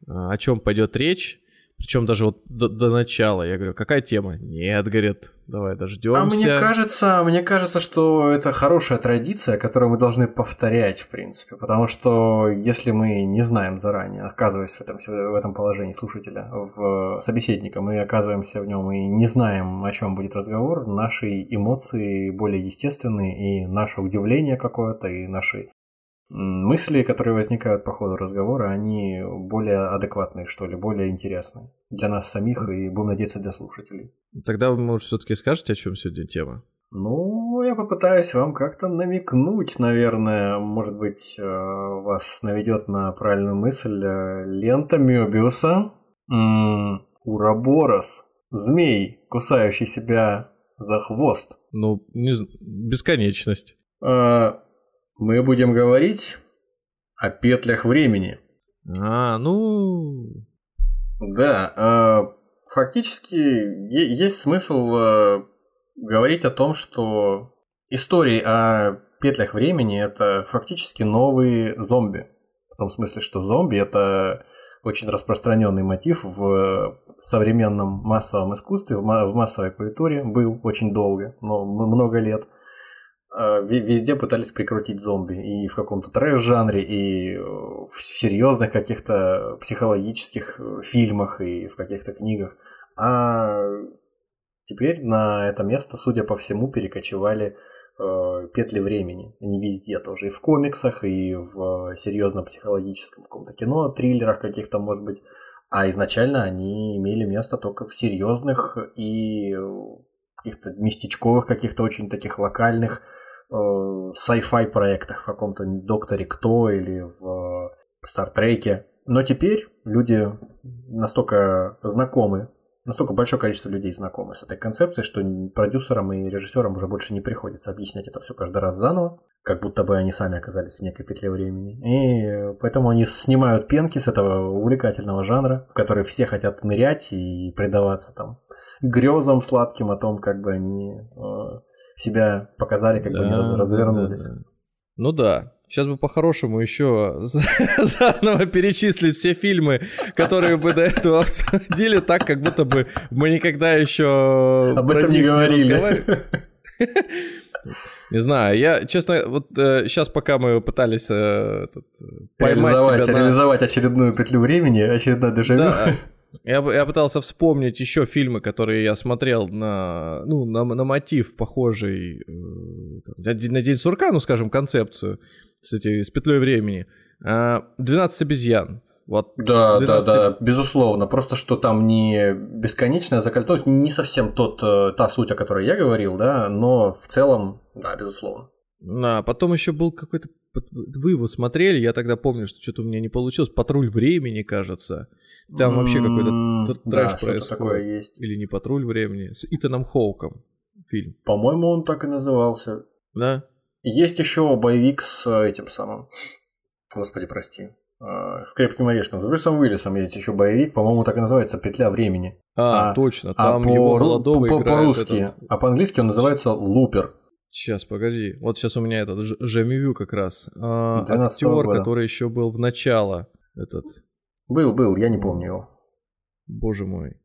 о чем пойдет речь, причем даже вот до, до начала. Я говорю, какая тема? Нет, говорит, давай дождемся. А мне кажется, мне кажется, что это хорошая традиция, которую мы должны повторять, в принципе. Потому что если мы не знаем заранее, оказываясь в этом, в этом положении слушателя, в собеседника, мы оказываемся в нем и не знаем, о чем будет разговор, наши эмоции более естественные, и наше удивление какое-то, и наши мысли, которые возникают по ходу разговора, они более адекватные, что ли, более интересные для нас самих и, будем надеяться, для слушателей. Тогда вы, может, все-таки скажете, о чем сегодня тема? Ну, я попытаюсь вам как-то намекнуть, наверное, может быть, э, вас наведет на правильную мысль э, лента Мёбиуса, Ураборос, змей, кусающий себя за хвост. Ну, не... бесконечность. Э, мы будем говорить о петлях времени. А, ну... Да, э, фактически есть смысл э, говорить о том, что истории о петлях времени это фактически новые зомби. В том смысле, что зомби это очень распространенный мотив в современном массовом искусстве, в массовой культуре был очень долго, но много лет – везде пытались прикрутить зомби. И в каком-то трэш-жанре, и в серьезных каких-то психологических э, фильмах, и в каких-то книгах. А теперь на это место, судя по всему, перекочевали э, петли времени. Они везде тоже. И в комиксах, и в серьезном психологическом каком-то кино, триллерах каких-то, может быть. А изначально они имели место только в серьезных и каких-то местечковых, каких-то очень таких локальных э, sci-fi проектах, в каком-то Докторе Кто или в Стартреке. Но теперь люди настолько знакомы, настолько большое количество людей знакомы с этой концепцией, что продюсерам и режиссерам уже больше не приходится объяснять это все каждый раз заново, как будто бы они сами оказались в некой петле времени. И поэтому они снимают пенки с этого увлекательного жанра, в который все хотят нырять и предаваться там грезам сладким о том, как бы они э, себя показали, как да, бы они развернулись. Да, да. Ну да, Сейчас бы по-хорошему еще заново перечислить все фильмы, которые бы до этого обсудили, так, как будто бы мы никогда еще об этом не говорили. Не знаю, я, честно, вот э, сейчас, пока мы пытались э, этот, поймать реализовать, себя на... реализовать очередную петлю времени, очередной дежавю. Да, я, я пытался вспомнить еще фильмы, которые я смотрел на, ну, на, на мотив похожий, э, там, на День сурка, ну, скажем, концепцию с, эти, с петлей времени. 12 обезьян. Вот да, 12... да, да, безусловно. Просто что там не бесконечная закольцовка, не совсем тот, э, та суть, о которой я говорил, да, но в целом, да, безусловно. А потом еще был какой-то... Вы его смотрели, я тогда помню, что что-то у меня не получилось. «Патруль времени», кажется. Там вообще какой-то трэш да, происходит. такое есть. Или не «Патруль времени», с Итаном Хоуком фильм. По-моему, он так и назывался. Да? Есть еще боевик с этим самым... Господи, прости. А, с крепким орешком. С Брюсом Уиллисом есть еще боевик, по-моему, так и называется «Петля времени». А, а точно, там а его молодого по, по-русски, этот... а по-английски он называется «Лупер». Сейчас, погоди. Вот сейчас у меня этот Жемивю как раз. А, актер, который еще был в начало. Этот. Был, был, я не помню его. Боже мой.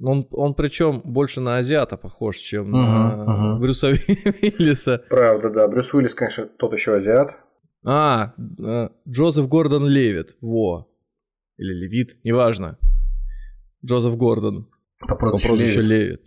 Он, он причем больше на азиата похож, чем угу, на угу. Брюса Уиллиса. Правда, да. Брюс Уиллис, конечно, тот еще азиат. А, э, Джозеф Гордон Левит. Во. Или Левит, неважно. Джозеф Гордон. По прозвищу Левит. Левит.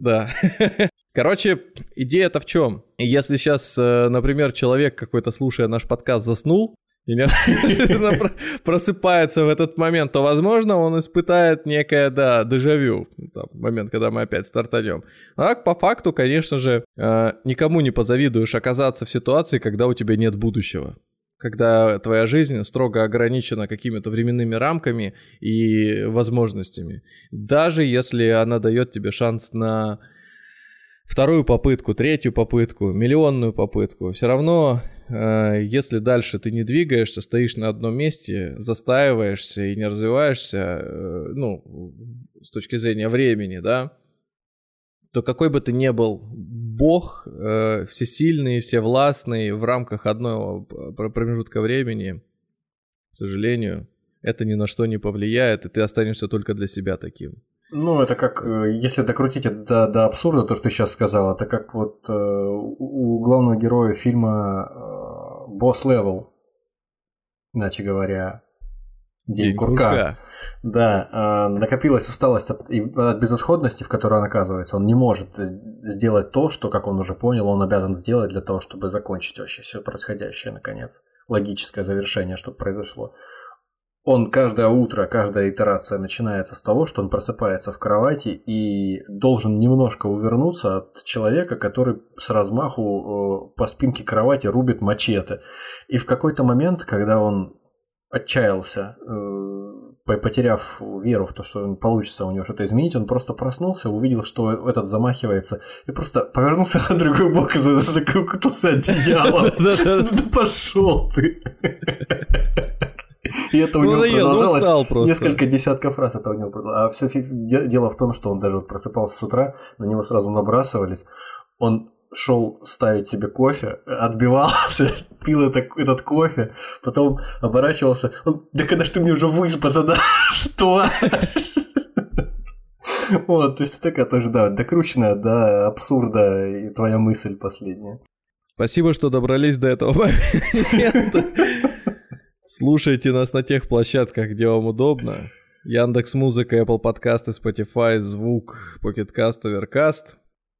Да. Короче, идея-то в чем? Если сейчас, э, например, человек какой-то, слушая наш подкаст, заснул, и просыпается в этот момент, то, возможно, он испытает некое, да, дежавю, момент, когда мы опять стартанем. А по факту, конечно же, э, никому не позавидуешь оказаться в ситуации, когда у тебя нет будущего когда твоя жизнь строго ограничена какими-то временными рамками и возможностями. Даже если она дает тебе шанс на вторую попытку, третью попытку, миллионную попытку, все равно, э, если дальше ты не двигаешься, стоишь на одном месте, застаиваешься и не развиваешься, э, ну, с точки зрения времени, да, то какой бы ты ни был бог, э, всесильный, всевластный в рамках одного промежутка времени, к сожалению, это ни на что не повлияет, и ты останешься только для себя таким. Ну, это как, э, если докрутить это до, до абсурда, то, что ты сейчас сказал, это как вот э, у главного героя фильма э, «Босс Левел», иначе говоря, День, День курка. курка. Да, э, накопилась усталость от, от безысходности, в которой он оказывается. Он не может сделать то, что, как он уже понял, он обязан сделать для того, чтобы закончить вообще все происходящее, наконец. Логическое завершение, чтобы произошло. Он каждое утро, каждая итерация начинается с того, что он просыпается в кровати и должен немножко увернуться от человека, который с размаху э, по спинке кровати рубит мачете. И в какой-то момент, когда он отчаялся, э, потеряв веру в то, что получится у него что-то изменить, он просто проснулся, увидел, что этот замахивается, и просто повернулся на другой бок и закутался одеялом. Да пошел ты. И это у него продолжалось несколько десятков раз. Это у него продолжалось. А все дело в том, что он даже просыпался с утра, на него сразу набрасывались. Он шел ставить себе кофе, отбивался, пил это, этот кофе, потом оборачивался. Он, да когда ж ты мне уже выспаться, да? Что? Вот, то есть такая тоже, да, докрученная до абсурда и твоя мысль последняя. Спасибо, что добрались до этого момента. Слушайте нас на тех площадках, где вам удобно. Яндекс Музыка, Apple Подкасты, Spotify, Звук, Pocket Cast, Overcast.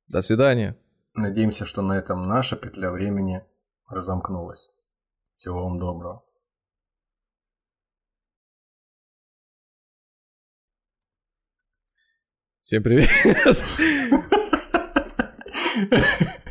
До свидания. Надеемся, что на этом наша петля времени разомкнулась. Всего вам доброго. Всем привет!